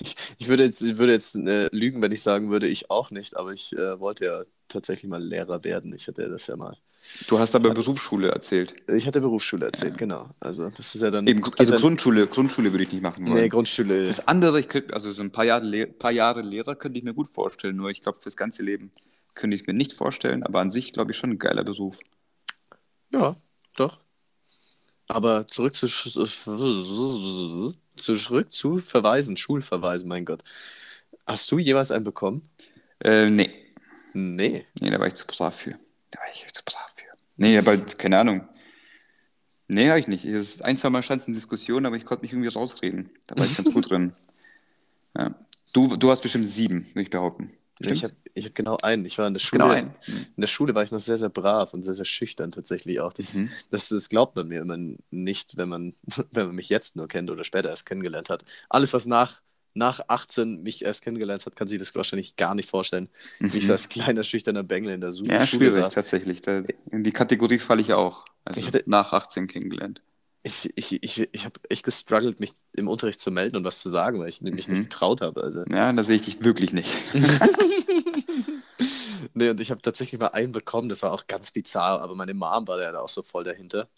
Ich, ich würde jetzt, ich würde jetzt äh, lügen, wenn ich sagen würde, ich auch nicht, aber ich äh, wollte ja tatsächlich mal Lehrer werden. Ich hatte das ja mal. Du hast aber Berufsschule erzählt. Ich hatte Berufsschule erzählt, genau. Also das ist ja dann. Eben, also dann- Grundschule, Grundschule würde ich nicht machen wollen. Nee, Grundschule. Das andere, könnte, also so ein paar Jahre, paar Jahre Lehrer könnte ich mir gut vorstellen, nur ich glaube, fürs ganze Leben könnte ich es mir nicht vorstellen, aber an sich glaube ich schon ein geiler Beruf. Ja, doch. Aber zurück zu, zurück zu Verweisen, Schulverweisen, mein Gott. Hast du jemals einen bekommen? Äh, nee. Nee. Nee, da war ich zu brav für. Da war ich zu brav für. Nee, aber keine Ahnung. Nee, habe ich nicht. Es ist ein, zwei Mal stand es in Diskussion, aber ich konnte mich irgendwie rausreden. Da war ich ganz gut drin. Ja. Du, du hast bestimmt sieben, würde ich behaupten. Nee, ich habe ich hab genau einen. Ich war in der Schule. genau. In der Schule war ich noch sehr, sehr brav und sehr, sehr schüchtern tatsächlich auch. Das, Mhm. das, das glaubt man mir immer nicht, wenn man, wenn man mich jetzt nur kennt oder später erst kennengelernt hat. Alles, was nach, nach 18 mich erst kennengelernt hat, kann sich das wahrscheinlich gar nicht vorstellen, wie ich so als kleiner, schüchterner Bengel in der Mhm. Ja, Schule schwierig saß. tatsächlich. Da, in die Kategorie falle ich auch. Also Ich hatte- nach 18 kennengelernt. Ich, ich, ich, ich habe echt gestruggelt, mich im Unterricht zu melden und was zu sagen, weil ich mich Mhm. nicht getraut habe. Also. Ja, da sehe ich dich wirklich nicht. Nee, und ich habe tatsächlich mal einen bekommen, das war auch ganz bizarr, aber meine Mom war da auch so voll dahinter.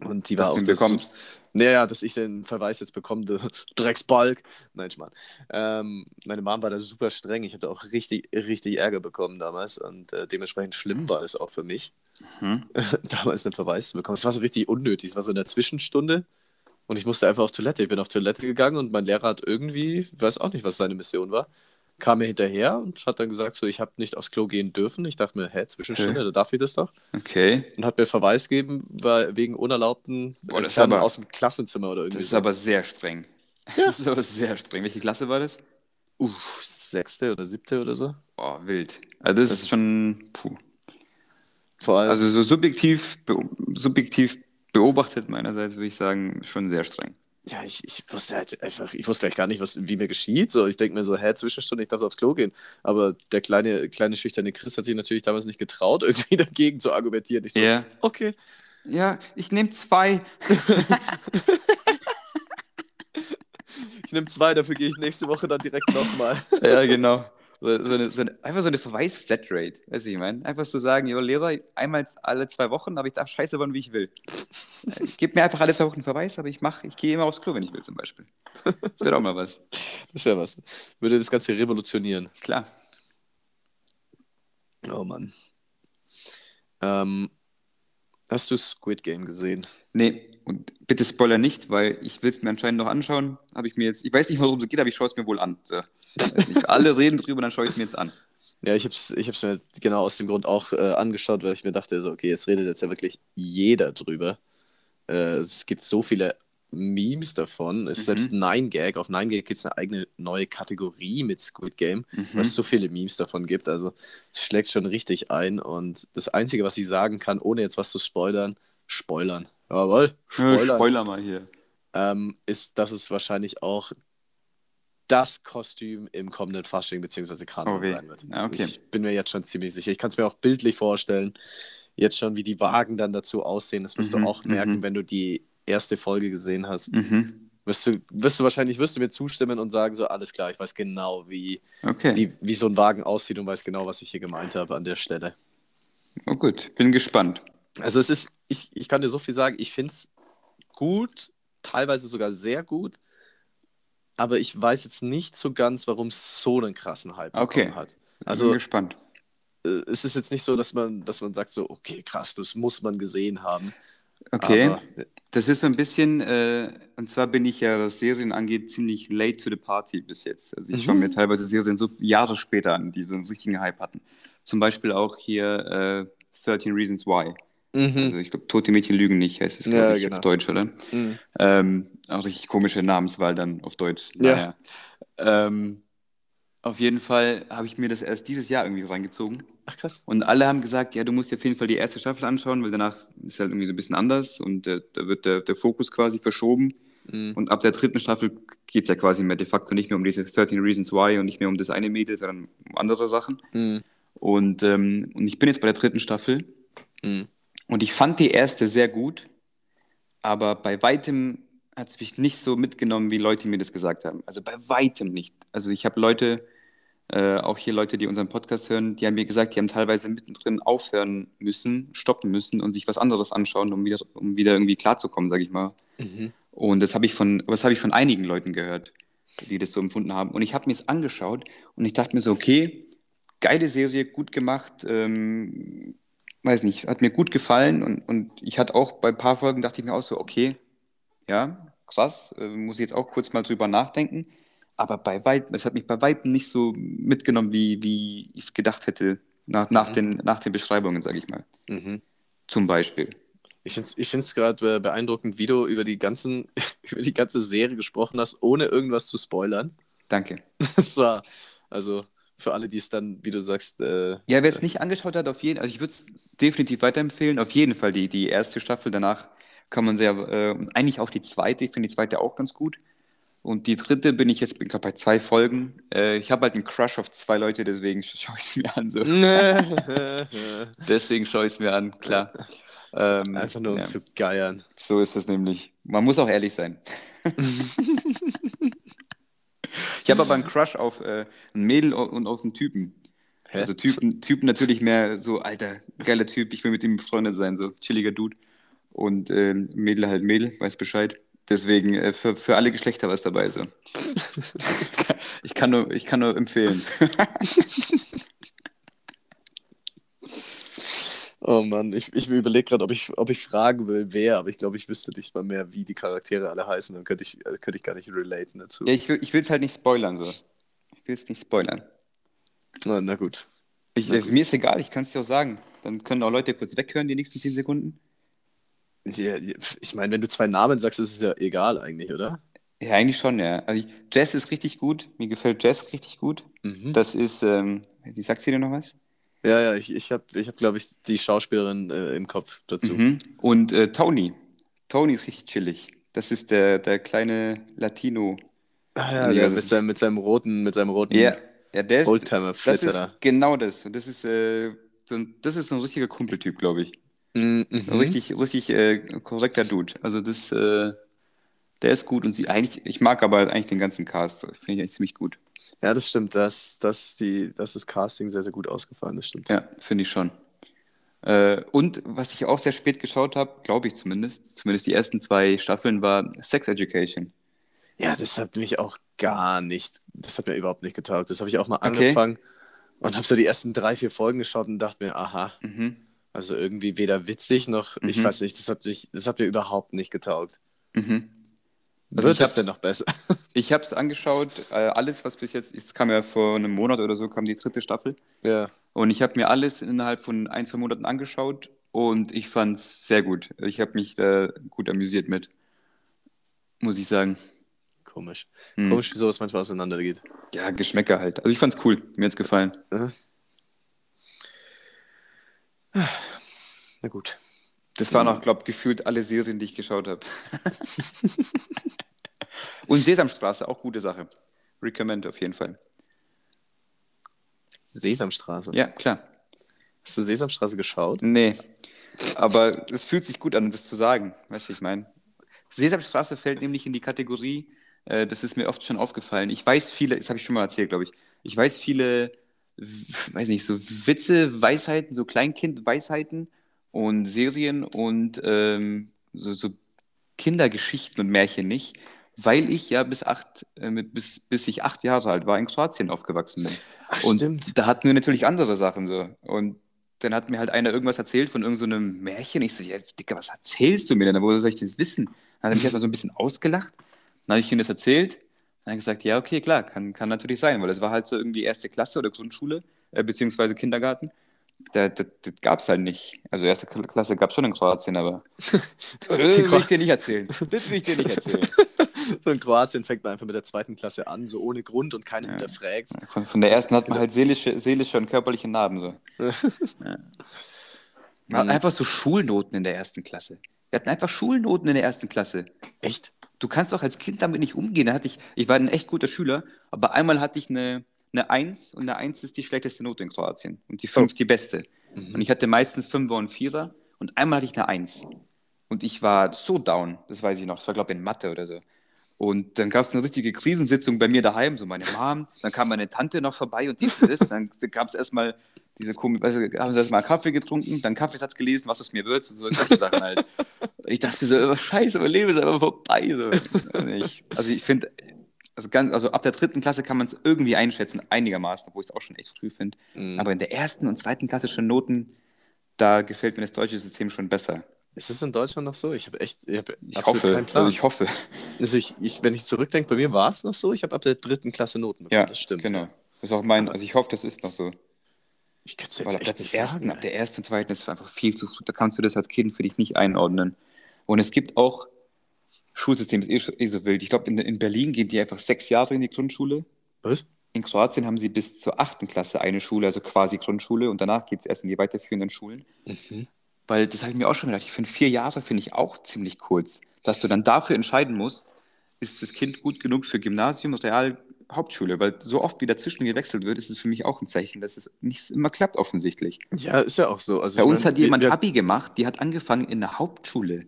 Und die war Dass auch du ihn das- bekommst. Naja, dass ich den Verweis jetzt bekomme, du Drecksbalg. Nein, Schmarrn. Ähm, meine Mom war da super streng. Ich habe da auch richtig, richtig Ärger bekommen damals. Und äh, dementsprechend schlimm war es auch für mich, Mhm. damals einen Verweis zu bekommen. Es war so richtig unnötig. Es war so in der Zwischenstunde. Und ich musste einfach auf Toilette. Ich bin auf Toilette gegangen und mein Lehrer hat irgendwie, ich weiß auch nicht, was seine Mission war, kam mir hinterher und hat dann gesagt, so, ich habe nicht aufs Klo gehen dürfen. Ich dachte mir, hä, Zwischenstunde, Okay. da darf ich das doch. Okay. Und hat mir Verweis gegeben, weil wegen unerlaubten Boah, das aber- aus dem Klassenzimmer oder irgendwie Das ist so. aber sehr streng. Das ist aber sehr streng. Welche Klasse war das? Uff, sechste oder siebte oder so. Oh, wild. Also das, Das ist ist- schon. Puh. Vor allem, Also so subjektiv, be subjektiv beobachtet meinerseits würde ich sagen, schon sehr streng. Ja, ich, ich wusste halt einfach, ich wusste gleich gar nicht, was, wie mir geschieht. So, ich denke mir so, hä, Zwischenstunde, ich darf aufs Klo gehen. Aber der kleine, kleine schüchterne Chris hat sich natürlich damals nicht getraut, irgendwie dagegen zu argumentieren. Ich so, Ja. okay. Ja, ich nehme zwei. Ich nehme zwei, dafür gehe ich nächste Woche dann direkt nochmal. Ja, genau. So, so eine, so eine, einfach so eine Verweis-Flatrate. Weißt du, ich meine? Einfach so sagen, ja, Lehrer, einmal alle zwei Wochen, aber ich darf scheiße bauen, wie ich will. Äh, Gib mir einfach alle zwei Wochen einen Verweis, aber ich mach, ich gehe immer aufs Klo, wenn ich will, zum Beispiel. Das wäre auch mal was. Das wäre was. Würde das Ganze revolutionieren. Klar. Oh Mann. Ähm, hast du Squid Game gesehen? Nee, und bitte Spoiler nicht, weil ich will es mir anscheinend noch anschauen. Habe ich mir jetzt, ich weiß nicht, worum es geht, aber ich schaue es mir wohl an. So. Nicht. Alle reden drüber, dann schaue ich es mir jetzt an. Ja, ich habe es ich hab's mir genau aus dem Grund auch äh, angeschaut, weil ich mir dachte, so, okay, jetzt redet jetzt ja wirklich jeder drüber. Äh, es gibt so viele Memes davon. Es ist Mhm. selbst 9gag. Auf 9gag gibt es eine eigene neue Kategorie mit Squid Game, Mhm. weil es so viele Memes davon gibt. Also es schlägt schon richtig ein. Und das Einzige, was ich sagen kann, ohne jetzt was zu spoilern, spoilern. Jawohl, Spoiler, spoilern. Spoiler mal hier. ähm, ist, dass es wahrscheinlich auch das Kostüm im kommenden Fasching bzw. Karneval Okay. sein wird. Okay. Ich bin mir jetzt schon ziemlich sicher. Ich kann es mir auch bildlich vorstellen. Jetzt schon, wie die Wagen dann dazu aussehen. Das wirst Mhm, du auch merken, mhm. wenn du die erste Folge gesehen hast. Mhm. Wirst du, wirst du wahrscheinlich wirst du mir zustimmen und sagen, so alles klar, ich weiß genau, wie, Okay. wie, wie so ein Wagen aussieht und weiß genau, was ich hier gemeint habe an der Stelle. Oh gut, bin gespannt. Also es ist, ich, ich kann dir so viel sagen, ich finde es gut, teilweise sogar sehr gut, aber ich weiß jetzt nicht so ganz, warum es so einen krassen Hype Okay. bekommen hat. bin Also gespannt. äh, es ist jetzt nicht so, dass man, dass man sagt so, okay, krass, das muss man gesehen haben. Okay. Aber, Das ist so ein bisschen, äh, und zwar bin ich ja, was Serien angeht, ziemlich late to the party bis jetzt. Also ich Mhm. schaue mir teilweise Serien so Jahre später an, die so einen richtigen Hype hatten. Zum Beispiel auch hier äh, 13 Reasons Why. Mhm. Also ich glaube, Tote Mädchen lügen nicht, heißt es, glaube Ja, ich, genau. auf Deutsch, oder? Mhm. Ähm, auch richtig komische Namenswahl dann auf Deutsch. Ja. Naja. Ähm, auf jeden Fall habe ich mir das erst dieses Jahr irgendwie reingezogen. Ach krass. Und alle haben gesagt, ja, du musst dir auf jeden Fall die erste Staffel anschauen, weil danach ist halt irgendwie so ein bisschen anders und äh, da wird der, der Fokus quasi verschoben. Mhm. Und ab der dritten Staffel geht es ja quasi mehr de facto nicht mehr um diese 13 Reasons Why und nicht mehr um das eine Mädel, sondern um andere Sachen. Mhm. Und, ähm, und ich bin jetzt bei der dritten Staffel Mhm. Und ich fand die erste sehr gut, aber bei weitem hat es mich nicht so mitgenommen, wie Leute mir das gesagt haben. Also bei weitem nicht. Also ich habe Leute, äh, auch hier Leute, die unseren Podcast hören, die haben mir gesagt, die haben teilweise mittendrin aufhören müssen, stoppen müssen und sich was anderes anschauen, um wieder, um wieder irgendwie klarzukommen, sage ich mal. Mhm. Und das habe ich von, habe ich von einigen Leuten gehört, die das so empfunden haben. Und ich habe mir es angeschaut und ich dachte mir so, okay, geile Serie, gut gemacht, ähm, weiß nicht, hat mir gut gefallen und, und ich hatte auch bei ein paar Folgen dachte ich mir auch so, okay, ja, krass, äh, muss ich jetzt auch kurz mal drüber nachdenken. Aber bei weitem, es hat mich bei weitem nicht so mitgenommen, wie, wie ich es gedacht hätte, nach, nach, Mhm. den, nach den Beschreibungen, sage ich mal. Mhm. Zum Beispiel. Ich finde es ich find's gerade beeindruckend, wie du über die, ganzen, über die ganze Serie gesprochen hast, ohne irgendwas zu spoilern. Danke. Das war, also für alle, die es dann, wie du sagst, äh, Ja, wer es nicht angeschaut hat, auf jeden also ich würde es definitiv weiterempfehlen. Auf jeden Fall die, die erste Staffel. Danach kann man sehr, äh, eigentlich auch die zweite. Ich finde die zweite auch ganz gut. Und die dritte bin ich jetzt, bin gerade bei zwei Folgen. Äh, ich habe halt einen Crush auf zwei Leute, deswegen schaue ich es mir an. So. Deswegen schaue ich es mir an, klar. Ähm, Einfach nur um ja, zu geiern. so ist das nämlich. Man muss auch ehrlich sein. ich habe aber einen Crush auf äh, ein Mädel und auf einen Typen. Hä? Also Typen, Typen natürlich mehr so, alter, geiler Typ, ich will mit ihm befreundet sein, so chilliger Dude. Und äh, Mädel halt Mädel, weiß Bescheid. Deswegen äh, für, für alle Geschlechter was dabei, so. ich, kann nur, ich kann nur empfehlen. Oh Mann, ich, ich überlege gerade, ob ich, ob ich fragen will, wer, aber ich glaube, ich wüsste nicht mal mehr, wie die Charaktere alle heißen. Dann könnte ich, äh, könnte ich gar nicht relaten dazu. Ja, ich will es halt nicht spoilern, so. Ich will es nicht spoilern. Na, na gut. Ich, Na äh, mir ist egal, ich kann es dir auch sagen. Dann können auch Leute kurz weghören, die nächsten 10 Sekunden. Ja, ich meine, wenn du zwei Namen sagst, ist es ja egal eigentlich, oder? Ja, eigentlich schon, ja. Also ich, Jess ist richtig gut. Mir gefällt Jess richtig gut. Mhm. Das ist, ähm, wie sagt sie dir noch was? Ja, ja, ich, ich habe, ich hab, glaube ich, die Schauspielerin äh, im Kopf dazu. Mhm. Und äh, Tony. Tony ist richtig chillig. Das ist der, der kleine Latino. Ah, Ja, der das mit, seinem, mit seinem roten, mit seinem roten Ja, ja der ist. Das Oldtimer-Flitzer ist genau das. Und das ist, äh, so ein, das ist so ein richtiger Kumpeltyp, glaube ich. Mhm. Ein richtig, richtig äh, korrekter Dude. Also das, äh, der ist gut und sie eigentlich, ich mag aber eigentlich den ganzen Cast. Finde ich eigentlich ziemlich gut. Ja, das stimmt. Das, das, die, das ist Casting sehr, sehr gut ausgefallen, das stimmt. Ja, finde ich schon. Äh, und was ich auch sehr spät geschaut habe, glaube ich zumindest, zumindest die ersten zwei Staffeln, war Sex Education. Ja, das hat mich auch gar nicht, das hat mir überhaupt nicht getaugt. Das habe ich auch mal Okay. angefangen und habe so die ersten drei, vier Folgen geschaut und dachte mir, aha, Mhm. also irgendwie weder witzig noch, ich Mhm. weiß nicht, das hat, mich, das hat mir überhaupt nicht getaugt. Mhm. Also Wird ich denn noch besser? Ich habe es angeschaut, äh, alles, was bis jetzt, es kam ja vor einem Monat oder so, kam die dritte Staffel. ja. Und ich habe mir alles innerhalb von ein, zwei Monaten angeschaut und ich fand es sehr gut. Ich habe mich da gut amüsiert mit, muss ich sagen. Komisch. Hm. Komisch, wie sowas manchmal auseinandergeht. Ja, Geschmäcker halt. Also ich fand's cool, mir hat's gefallen. Na gut. Das waren auch, glaube gefühlt alle Serien, die ich geschaut habe. und Sesamstraße, auch gute Sache. Recommend auf jeden Fall. Sesamstraße. Ja, klar. Hast du Sesamstraße geschaut? Nee, aber es fühlt sich gut an, das zu sagen. Weißt du, ich meine. Sesamstraße fällt nämlich in die Kategorie, äh, das ist mir oft schon aufgefallen. Ich weiß viele, das habe ich schon mal erzählt, glaube ich. Ich weiß viele, weiß nicht, so Witze, Weisheiten, so Kleinkind-Weisheiten und Serien und ähm, so, so Kindergeschichten und Märchen nicht, weil ich ja bis acht, äh, mit, bis, bis ich acht Jahre alt war, in Kroatien aufgewachsen bin. Ach, Und stimmt. da hatten wir natürlich andere Sachen so. Und dann hat mir halt einer irgendwas erzählt von irgendeinem so einem Märchen. Ich so, ja, Dicker, was erzählst du mir denn? Woher soll ich das wissen? Dann hat er mich erstmal so ein bisschen ausgelacht. Dann habe ich ihm das erzählt. Dann hat er gesagt, ja, okay, klar, kann, kann natürlich sein, weil das war halt so irgendwie erste Klasse oder Grundschule, äh, beziehungsweise Kindergarten. Da, das das gab es halt nicht. Also erste Klasse gab es schon in Kroatien, aber das will ich dir nicht erzählen. Das will ich dir nicht erzählen. so in Kroatien fängt man einfach mit der zweiten Klasse an, so ohne Grund und keiner Ja. hinterfragt. Von, von der Das ersten hat man halt seelische, seelische und körperliche Narben. So. ja. Man hat Mhm. einfach so Schulnoten in der ersten Klasse. Wir hatten einfach Schulnoten in der ersten Klasse. Echt? Du kannst doch als Kind damit nicht umgehen. Da hatte ich, ich war ein echt guter Schüler, aber einmal hatte ich eine, eine 1 und eine 1 ist die schlechteste Note in Kroatien und die 5 die beste. Und ich hatte meistens 5er und 4er und einmal hatte ich eine 1. Und ich war so down, das weiß ich noch. Das war, glaube ich, in Mathe oder so. Und dann gab es eine richtige Krisensitzung bei mir daheim, so meine Mom, dann kam meine Tante noch vorbei und dies und das. Dann gab es erstmal diese komische, weißt du, haben sie erstmal Kaffee getrunken, dann Kaffeesatz gelesen, was aus mir wird, und so solche Sachen halt. Ich dachte so, oh, scheiße, mein Leben ist einfach vorbei. So. Also ich, also ich finde, also, ganz, also ab der dritten Klasse kann man es irgendwie einschätzen, einigermaßen, obwohl ich es auch schon echt früh finde. Mhm. Aber in der ersten und zweiten Klasse schon Noten, da gefällt mir das deutsche System schon besser. Ist es in Deutschland noch so? Ich habe echt ich hab Ich hoffe, keinen Plan. also ich hoffe. Also ich, ich, wenn ich zurückdenke, bei mir war es noch so, ich habe ab der dritten Klasse Noten bekommen. Ja, das stimmt. genau. Das ist auch mein, Aber- also ich hoffe, das ist noch so. Ich könnte es Weil jetzt ab echt der nicht ersten, sagen. ab der ersten und zweiten ist einfach viel zu früh. Da kannst du das als Kind für dich nicht einordnen. Und es gibt auch, Schulsystem ist eh, so- eh so wild. Ich glaube, in, in Berlin gehen die einfach sechs Jahre in die Grundschule. Was? In Kroatien haben sie bis zur achten Klasse eine Schule, also quasi Grundschule, und danach geht es erst in die weiterführenden Schulen. Mhm. Weil das habe ich mir auch schon gedacht, ich finde vier Jahre finde ich auch ziemlich kurz. Dass du dann dafür entscheiden musst, ist das Kind gut genug für Gymnasium, Real, Hauptschule? Weil so oft wie dazwischen gewechselt wird, ist es für mich auch ein Zeichen, dass es nicht immer klappt offensichtlich. Ja, ist ja auch so. Also Bei uns mein, hat jemand wir, Abi gemacht, die hat angefangen in der Hauptschule.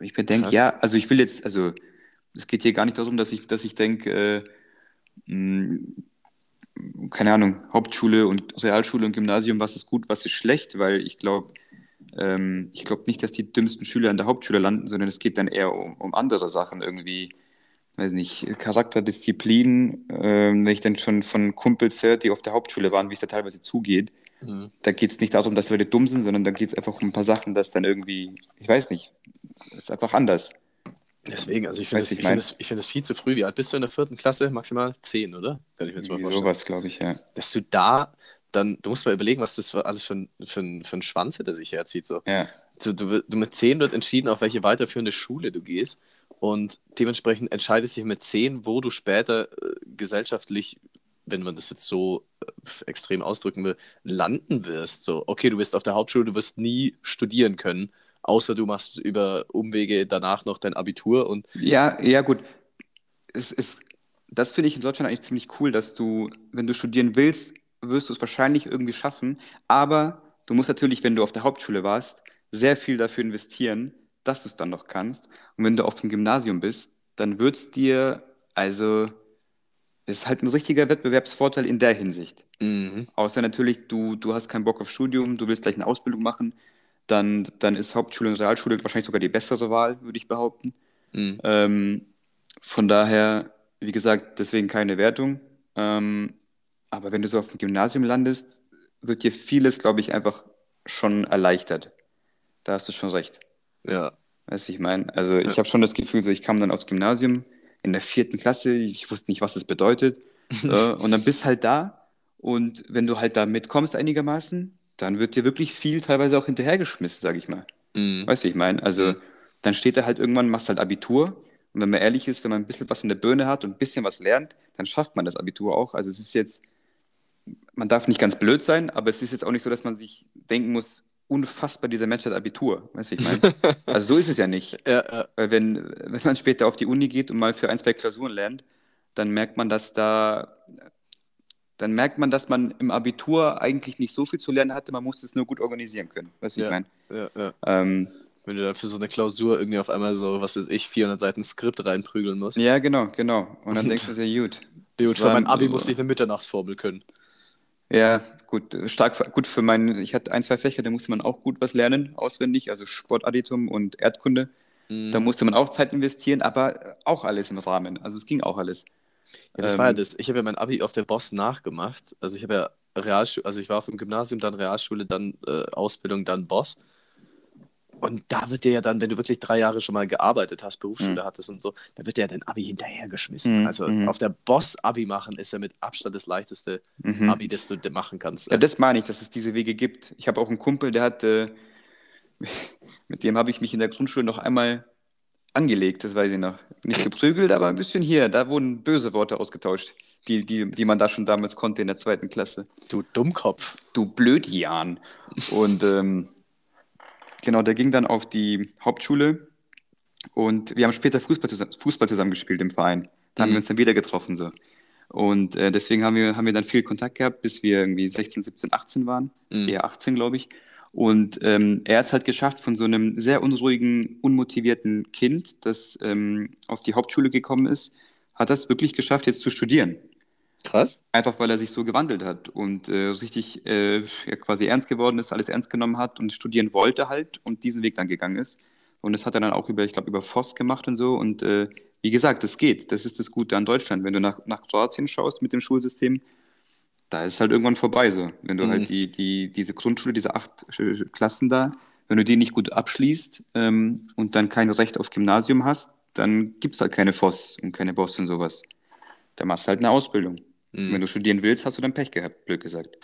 Und ich mir denke, ja, also ich will jetzt, also es geht hier gar nicht darum, dass ich, dass ich denke, äh, mh, keine Ahnung, Hauptschule und Realschule und Gymnasium, was ist gut, was ist schlecht, weil ich glaube, ähm, ich glaube nicht, dass die dümmsten Schüler an der Hauptschule landen, sondern es geht dann eher um, um andere Sachen irgendwie, weiß nicht, Charakter, Disziplin, ähm, wenn ich dann schon von Kumpels höre, die auf der Hauptschule waren, wie es da teilweise zugeht, Mhm. da geht es nicht darum, dass Leute dumm sind, sondern da geht es einfach um ein paar Sachen, dass dann irgendwie, ich weiß nicht, ist einfach anders. Deswegen, also ich finde das, ich ich find mein. das, ich find das viel zu früh. Wie alt bist du in der vierten Klasse? Maximal zehn, oder? Kann ich mir jetzt mal vorstellen. sowas, glaube ich, ja. Dass du da dann, du musst mal überlegen, was das für alles für ein, für ein, für ein Schwanz hinter sich herzieht. So. Ja, Du, du, du mit zehn wird entschieden, auf welche weiterführende Schule du gehst. Und dementsprechend entscheidest dich mit zehn, wo du später äh, gesellschaftlich, wenn man das jetzt so äh, extrem ausdrücken will, landen wirst. So, okay, du bist auf der Hauptschule, du wirst nie studieren können, außer du machst über Umwege danach noch dein Abitur und ja, ja gut. Es ist, das finde ich in Deutschland eigentlich ziemlich cool, dass du, wenn du studieren willst, wirst du es wahrscheinlich irgendwie schaffen, aber du musst natürlich, wenn du auf der Hauptschule warst, sehr viel dafür investieren, dass du es dann noch kannst. Und wenn du auf dem Gymnasium bist, dann wird es dir, also, es ist halt ein richtiger Wettbewerbsvorteil in der Hinsicht. Mhm. Außer natürlich, du, du hast keinen Bock auf Studium, du willst gleich eine Ausbildung machen, dann, dann ist Hauptschule und Realschule wahrscheinlich sogar die bessere Wahl, würde ich behaupten. Mhm. Ähm, von daher, wie gesagt, deswegen keine Wertung. Ähm, aber wenn du so auf dem Gymnasium landest, wird dir vieles, glaube ich, einfach schon erleichtert. Da hast du schon recht. Ja. Weißt du, wie ich meine? Also ich Ja. habe schon das Gefühl, so ich kam dann aufs Gymnasium in der vierten Klasse, ich wusste nicht, was das bedeutet. äh, und dann bist halt da und wenn du halt da mitkommst einigermaßen, dann wird dir wirklich viel teilweise auch hinterhergeschmissen, sage ich mal. Mhm. Weißt du, wie ich meine? Also Mhm. dann steht da halt irgendwann, machst halt Abitur und wenn man ehrlich ist, wenn man ein bisschen was in der Birne hat und ein bisschen was lernt, dann schafft man das Abitur auch. Also es ist jetzt, man darf nicht ganz blöd sein, aber es ist jetzt auch nicht so, dass man sich denken muss, unfassbar, dieser Mensch hat Abitur. Weißt du, ich meine? Also so ist es ja nicht. Ja, ja. Weil wenn, wenn man später auf die Uni geht und mal für ein, zwei Klausuren lernt, dann merkt man, dass da, dann merkt man, dass man im Abitur eigentlich nicht so viel zu lernen hatte, man musste es nur gut organisieren können. Weißt du, wie ich Ja. meine? ja, ja. Ähm, Wenn du dann für so eine Klausur irgendwie auf einmal so, was weiß ich, 400 Seiten Skript reinprügeln musst. ja, genau, genau. Und dann denkst du dir, gut. Gut, für mein Abi musste ich eine Mitternachtsformel können. Ja, gut, stark, gut für meinen, ich hatte ein, zwei Fächer, da musste man auch gut was lernen, auswendig, also Sportadditum und Erdkunde. Mhm. Da musste man auch Zeit investieren, aber auch alles im Rahmen. Also es ging auch alles. Ja, das war ja Ähm, das. Ich habe ja mein Abi auf der Boss nachgemacht. Also ich habe ja Realschule, also ich war auf dem Gymnasium, dann Realschule, dann äh, Ausbildung, dann Boss. Und da wird dir ja dann, wenn du wirklich drei Jahre schon mal gearbeitet hast, Berufsschule Mhm. hattest und so, da wird dir ja dein Abi hinterhergeschmissen. Mhm, Also mhm. auf der Boss Abi machen ist ja mit Abstand das leichteste Mhm. Abi, das du machen kannst. Ja, das meine ich, dass es diese Wege gibt. Ich habe auch einen Kumpel, der hat, äh, mit dem habe ich mich in der Grundschule noch einmal angelegt, das weiß ich noch. Nicht geprügelt, aber ein bisschen hier. Da wurden böse Worte ausgetauscht, die, die, die man da schon damals konnte in der zweiten Klasse. Du Dummkopf. Du Blödjan. Und ähm, genau, der ging dann auf die Hauptschule und wir haben später Fußball, zusammen, Fußball zusammen gespielt im Verein. Da haben wir uns dann wieder getroffen. So. Und äh, deswegen haben wir, haben wir dann viel Kontakt gehabt, bis wir irgendwie 16, 17, 18 waren. Mhm. Eher 18, glaube ich. Und ähm, er hat es halt geschafft, von so einem sehr unruhigen, unmotivierten Kind, das ähm, auf die Hauptschule gekommen ist, hat das wirklich geschafft, jetzt zu studieren. Krass. Einfach weil er sich so gewandelt hat und äh, richtig äh, ja, quasi ernst geworden ist, alles ernst genommen hat und studieren wollte halt und diesen Weg dann gegangen ist. Und das hat er dann auch über, ich glaube, über Voss gemacht und so. Und äh, wie gesagt, das geht. Das ist das Gute an Deutschland. Wenn du nach, nach Kroatien schaust mit dem Schulsystem, da ist es halt irgendwann vorbei so. Wenn du Mhm. halt die, die, diese Grundschule, diese acht äh, Klassen da, wenn du die nicht gut abschließt ähm, und dann kein Recht auf Gymnasium hast, dann gibt es halt keine Voss und keine Boss und sowas. Da machst du halt eine Ausbildung. Mhm. Wenn du studieren willst, hast du dann Pech gehabt, blöd gesagt.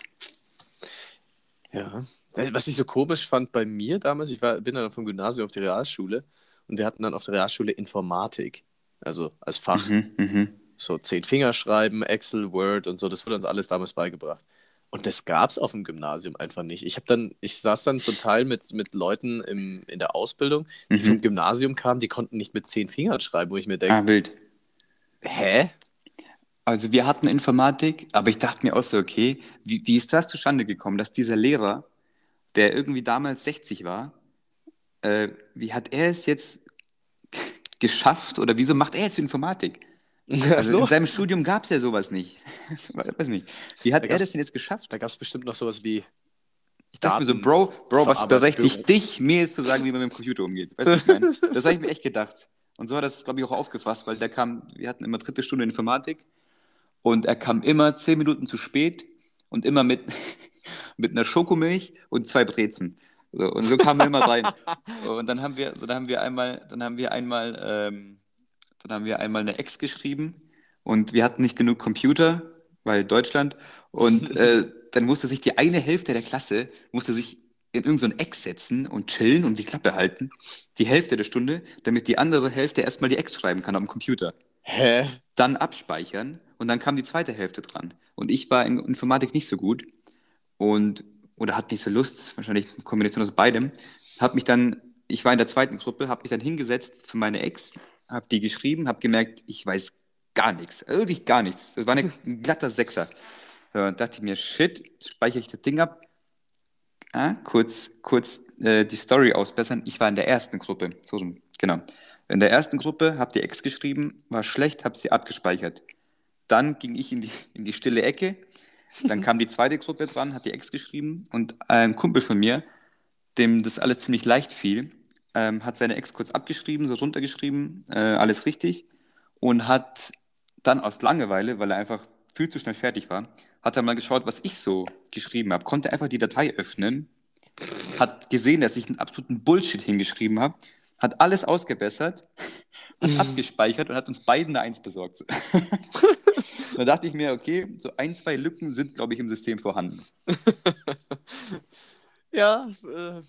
Ja. Was ich so komisch fand bei mir damals, ich war, bin dann vom Gymnasium auf die Realschule und wir hatten dann auf der Realschule Informatik. Also als Fach. Mhm, mhm. So zehn Fingerschreiben, Excel, Word und so, das wurde uns alles damals beigebracht. Und das gab es auf dem Gymnasium einfach nicht. Ich habe dann, ich saß dann zum Teil mit, mit Leuten im, in der Ausbildung, die Mhm. vom Gymnasium kamen, die konnten nicht mit zehn Fingern schreiben, wo ich mir denke, Ah, wild. hä? Also wir hatten Informatik, aber ich dachte mir auch so, okay, wie, wie ist das zustande gekommen, dass dieser Lehrer, der irgendwie damals 60 war, äh, wie hat er es jetzt geschafft oder wieso macht er jetzt Informatik? Also so. in seinem Studium gab es ja sowas nicht. Weiß nicht. Wie hat Da er das denn jetzt geschafft? Da gab es bestimmt noch sowas wie, Ich dachte mir so, Daten- Bro, Bro, was berechtigt dich, mir jetzt zu sagen, wie man mit dem Computer umgeht? Weißt du, was ich meine? Das habe ich mir echt gedacht. Und so hat das, glaube ich, auch aufgefasst, weil der kam, wir hatten immer dritte Stunde Informatik und er kam immer zehn Minuten zu spät und immer mit, mit einer Schokomilch und zwei Brezen. So, und so kamen wir immer rein. Und dann haben wir, dann haben wir einmal, dann haben wir einmal, ähm, dann haben wir einmal eine Ex geschrieben und wir hatten nicht genug Computer, weil Deutschland. Und äh, dann musste sich die eine Hälfte der Klasse musste sich in irgendein so Eck setzen und chillen und die Klappe halten, die Hälfte der Stunde, damit die andere Hälfte erstmal die Ex schreiben kann am Computer. hä? Dann abspeichern und dann kam die zweite Hälfte dran. Und ich war in Informatik nicht so gut und oder hatte nicht so Lust, wahrscheinlich eine Kombination aus beidem. Hab mich dann, ich war in der zweiten Gruppe, habe mich dann hingesetzt für meine Ex, habe die geschrieben, habe gemerkt, ich weiß gar nichts, also wirklich gar nichts. Das war eine, ein glatter Sechser. So, und dachte ich mir, shit, speichere ich das Ding ab, ah, kurz, kurz äh, die Story ausbessern. Ich war in der ersten Gruppe, so genau. In der ersten Gruppe habe die Ex geschrieben, war schlecht, habe sie abgespeichert. Dann ging ich in die, in die stille Ecke. Dann kam die zweite Gruppe dran, hat die Ex geschrieben und ein Kumpel von mir, dem das alles ziemlich leicht fiel, ähm, hat seine Ex kurz abgeschrieben, so runtergeschrieben, äh, alles richtig und hat dann aus Langeweile, weil er einfach viel zu schnell fertig war, hat er mal geschaut, was ich so geschrieben habe, konnte einfach die Datei öffnen, hat gesehen, dass ich einen absoluten Bullshit hingeschrieben habe, hat alles ausgebessert, hat abgespeichert und hat uns beiden eine Eins besorgt. da dachte ich mir, okay, so ein, zwei Lücken sind, glaube ich, im System vorhanden. Ja, äh,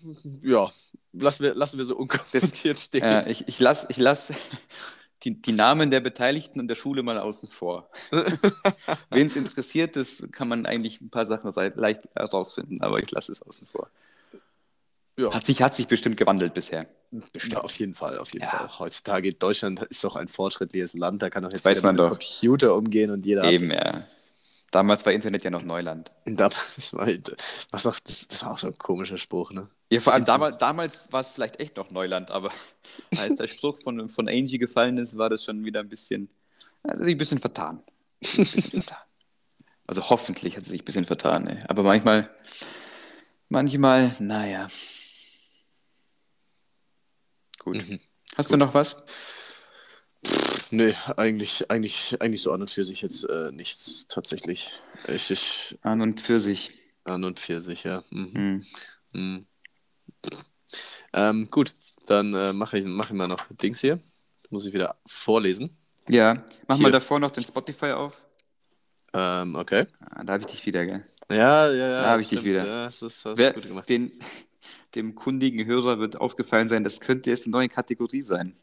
ja, lassen wir, lassen wir so unkommentiert stehen. Äh, ich ich lasse ich lass die, die Namen der Beteiligten und der Schule mal außen vor. Wen es interessiert, das kann man eigentlich ein paar Sachen leicht herausfinden, aber ich lasse es außen vor. Ja. Hat sich, hat sich bestimmt gewandelt bisher. Ja, auf jeden Fall, auf jeden Ja. Fall. Heutzutage Deutschland ist doch ein fortschrittliches Land, da kann doch jetzt Weiß jeder mit dem doch. Computer umgehen und jeder Eben, ja. Damals war Internet ja noch Neuland. hat. Da, das, war, was auch, das, das war auch so ein komischer Spruch, ne? Ja, vor allem damals, damals war es vielleicht echt noch Neuland, aber als der Spruch von, von Angie gefallen ist, war das schon wieder ein bisschen, hat sich ein bisschen vertan. Ein bisschen vertan. Also hoffentlich hat sie sich ein bisschen vertan, ey. aber manchmal, manchmal, naja. Gut. Mhm. Hast du noch was? Nö, eigentlich, eigentlich, eigentlich so an und für sich jetzt äh, nichts tatsächlich. Ich, ich, An und für sich. an und für sich, ja. Mhm. Hm. Mhm. Ähm, gut, dann äh, mache ich, mach ich mal noch Dings hier. Muss ich wieder vorlesen. Ja, mach Hier. mal davor noch den Spotify auf. Ähm, okay. Ah, da habe ich dich wieder, gell? Ja, ja, ja. Da hab ich dich stimmt. wieder. Ja, das ist, das Wer, ist gut gemacht. den, dem kundigen Hörer wird aufgefallen sein, das könnte jetzt eine neue Kategorie sein.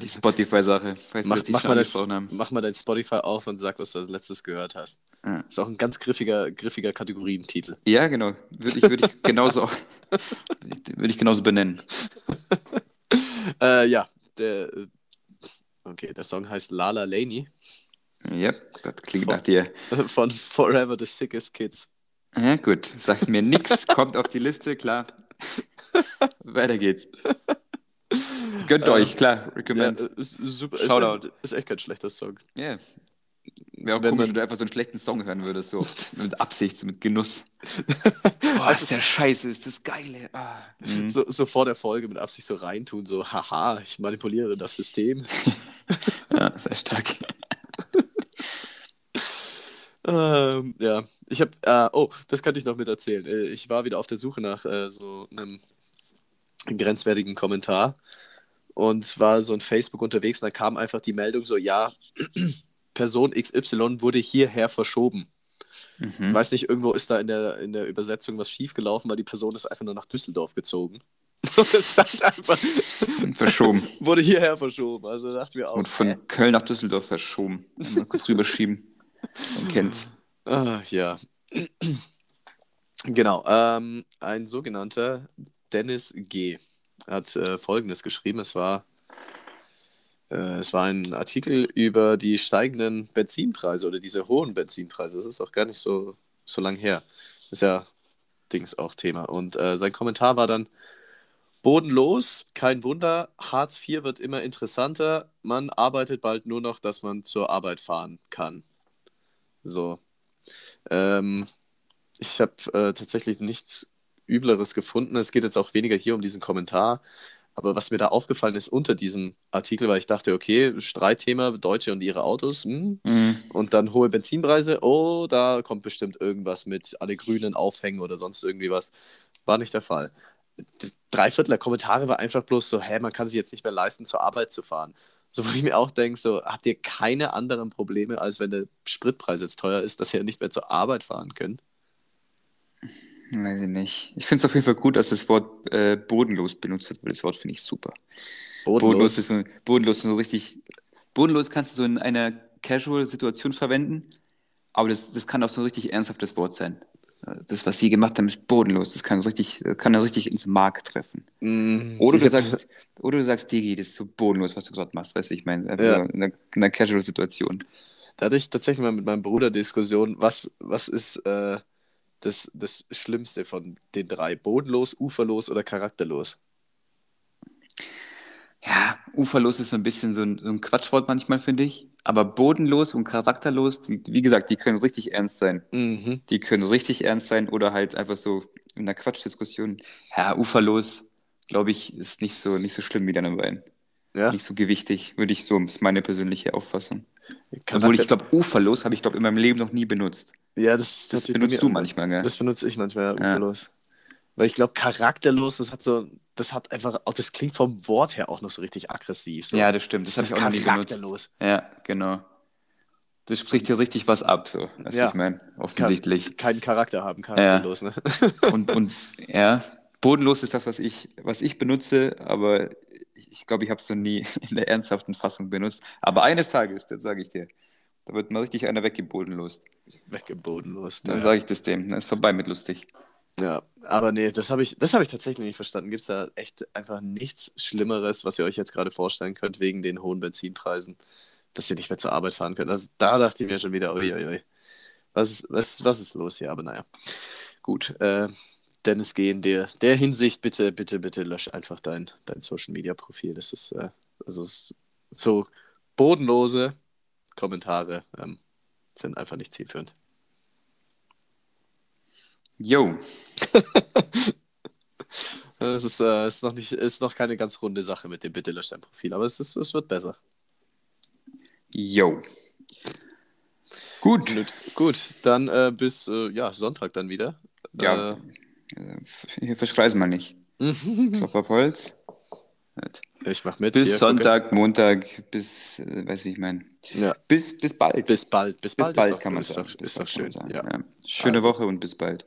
Die Spotify-Sache, Mach, mach, mal dein, mach mal dein Spotify auf und sag, was du als letztes gehört hast. Ja. Ist auch ein ganz griffiger, griffiger Kategorientitel. Ja, genau. Würde ich, würde ich genauso würde ich genauso benennen. Äh, ja, der, okay, der Song heißt Lala Laney Ja, das klingt Voll. nach dir. von Forever the Sickest Kids. Ja, gut. Sagt mir nix, kommt auf die Liste, klar. Weiter geht's. Gönnt Ähm, euch, klar. Ja, Recommend. äh, ist super. Ist Shoutout. echt, ist echt kein schlechter Song. Ja. Wäre auch Wenn komisch, wenn du einfach so einen schlechten Song hören würdest, so mit Absicht, so mit Genuss. Boah, ist der Scheiße, ist das Geile. Ah. Mhm. So, so vor der Folge mit Absicht so reintun, so, haha, ich manipuliere das System. Ja, sehr stark. Ähm, ja, ich habe, äh, oh, das kann ich noch mit erzählen. Äh, ich war wieder auf der Suche nach äh, so einem grenzwertigen Kommentar und war so in Facebook unterwegs und da kam einfach die Meldung so, ja, Person XY wurde hierher verschoben. Mhm. Weiß nicht, irgendwo ist da in der, in der Übersetzung was schiefgelaufen, weil die Person ist einfach nur nach Düsseldorf gezogen. Und es stand einfach, Verschoben. wurde hierher verschoben. Also dachte mir auch, Und von hä? Köln nach Düsseldorf verschoben. Mal kurz rüberschieben. Man kennt's. Ah, ja. Genau. Ähm, ein sogenannter Dennis G. hat äh, Folgendes geschrieben. Es war, äh, es war ein Artikel über die steigenden Benzinpreise oder diese hohen Benzinpreise. Das ist auch gar nicht so, so lang her. Ist ja Dings auch Thema. Und äh, sein Kommentar war dann: Bodenlos, kein Wunder. Hartz IV wird immer interessanter. Man arbeitet bald nur noch, dass man zur Arbeit fahren kann. So. Ähm, ich habe äh, tatsächlich nichts Übleres gefunden. Es geht jetzt auch weniger hier um diesen Kommentar. Aber was mir da aufgefallen ist unter diesem Artikel, weil ich dachte, okay, Streitthema, Deutsche und ihre Autos, hm, Mhm. und dann hohe Benzinpreise, oh, da kommt bestimmt irgendwas mit alle Grünen aufhängen oder sonst irgendwie was. War nicht der Fall. D- Drei Viertel der Kommentare war einfach bloß so, hä, man kann sich jetzt nicht mehr leisten, zur Arbeit zu fahren. So, wo ich mir auch denke, so, habt ihr keine anderen Probleme, als wenn der Spritpreis jetzt teuer ist, dass ihr nicht mehr zur Arbeit fahren könnt? Weiß ich nicht. Ich finde es auf jeden Fall gut, dass das Wort äh, bodenlos benutzt wird, weil das Wort finde ich super. Bodenlos ist so, bodenlos so richtig. Bodenlos kannst du so in einer Casual-Situation verwenden, aber das, das kann auch so ein richtig ernsthaftes Wort sein. Das, was sie gemacht haben, ist bodenlos. Das kann richtig, kann ja richtig ins Mark treffen. Mm, Oder du sagst, oder du sagst, Digi, das ist so bodenlos, was du gerade machst. Weißt du, ich meine, Ja. so in einer, in einer Casual-Situation. Da hatte ich tatsächlich mal mit meinem Bruder Diskussion, was, was ist äh, das, das Schlimmste von den drei? Bodenlos, uferlos oder charakterlos? Ja, uferlos ist so ein bisschen so ein, so ein Quatschwort manchmal, finde ich. Aber bodenlos und charakterlos, die, wie gesagt, die können richtig ernst sein. Mhm. Die können richtig ernst sein oder halt einfach so in einer Quatschdiskussion. Ja, uferlos, glaube ich, ist nicht so, nicht so schlimm wie deine beiden. Ja, Nicht so gewichtig, würde ich so, ist meine persönliche Auffassung. Charakter- Obwohl ich glaube, uferlos habe ich, glaube in meinem Leben noch nie benutzt. ja, das, Das bei benutzt du manchmal, gell? Das benutze ich manchmal, ja, Ja. uferlos. Weil ich glaube, charakterlos, das hat so, das hat einfach, auch das klingt vom Wort her auch noch so richtig aggressiv. So. ja, das stimmt. Das, das habe ist ich auch noch nie benutzt. charakterlos. Ja, genau. Das spricht dir richtig was ab, so. Du, Ja. ich meine, offensichtlich. Keinen Charakter haben, charakterlos, ne? Und, und ja, bodenlos ist das, was ich, was ich benutze, aber ich, glaube, ich habe es noch nie in der ernsthaften Fassung benutzt. Aber eines Tages, das sage ich dir, da wird mal richtig einer weggebodenlost. Weggebodenlos. Dann Ja. sage ich das dem, dann ist vorbei mit lustig. Ja, aber nee, das habe ich, habe ich tatsächlich nicht verstanden. Gibt es da echt einfach nichts Schlimmeres, was ihr euch jetzt gerade vorstellen könnt, wegen den hohen Benzinpreisen, dass ihr nicht mehr zur Arbeit fahren könnt? Also, da dachte ich mir schon wieder, uiuiui. Was ist, was, was ist los hier? Aber naja. Gut, äh, Dennis G. in der, der Hinsicht, bitte, bitte, bitte lösch einfach dein, dein Social Media Profil. Das ist, äh, also so bodenlose Kommentare ähm, sind einfach nicht zielführend. Yo, Es ist, äh, ist, noch nicht, ist noch keine ganz runde Sache mit dem Bitte lösch dein Profil, aber es, ist, es wird besser. yo. Gut. Gut, dann äh, bis äh, ja, Sonntag dann wieder. Ja, äh, hier verschreisen wir nicht. Äh, Klopf auf Holz. Ich mach mit. Bis hier, Sonntag, Montag, bis, äh, weiß wie ich meine. Ja, Bis, bis bald. bis bald. Bis bis bald, bald ist doch, kann man ist sagen. Doch, ist doch bald kann schön. Ja. Ja. Schöne Also. Woche und bis bald.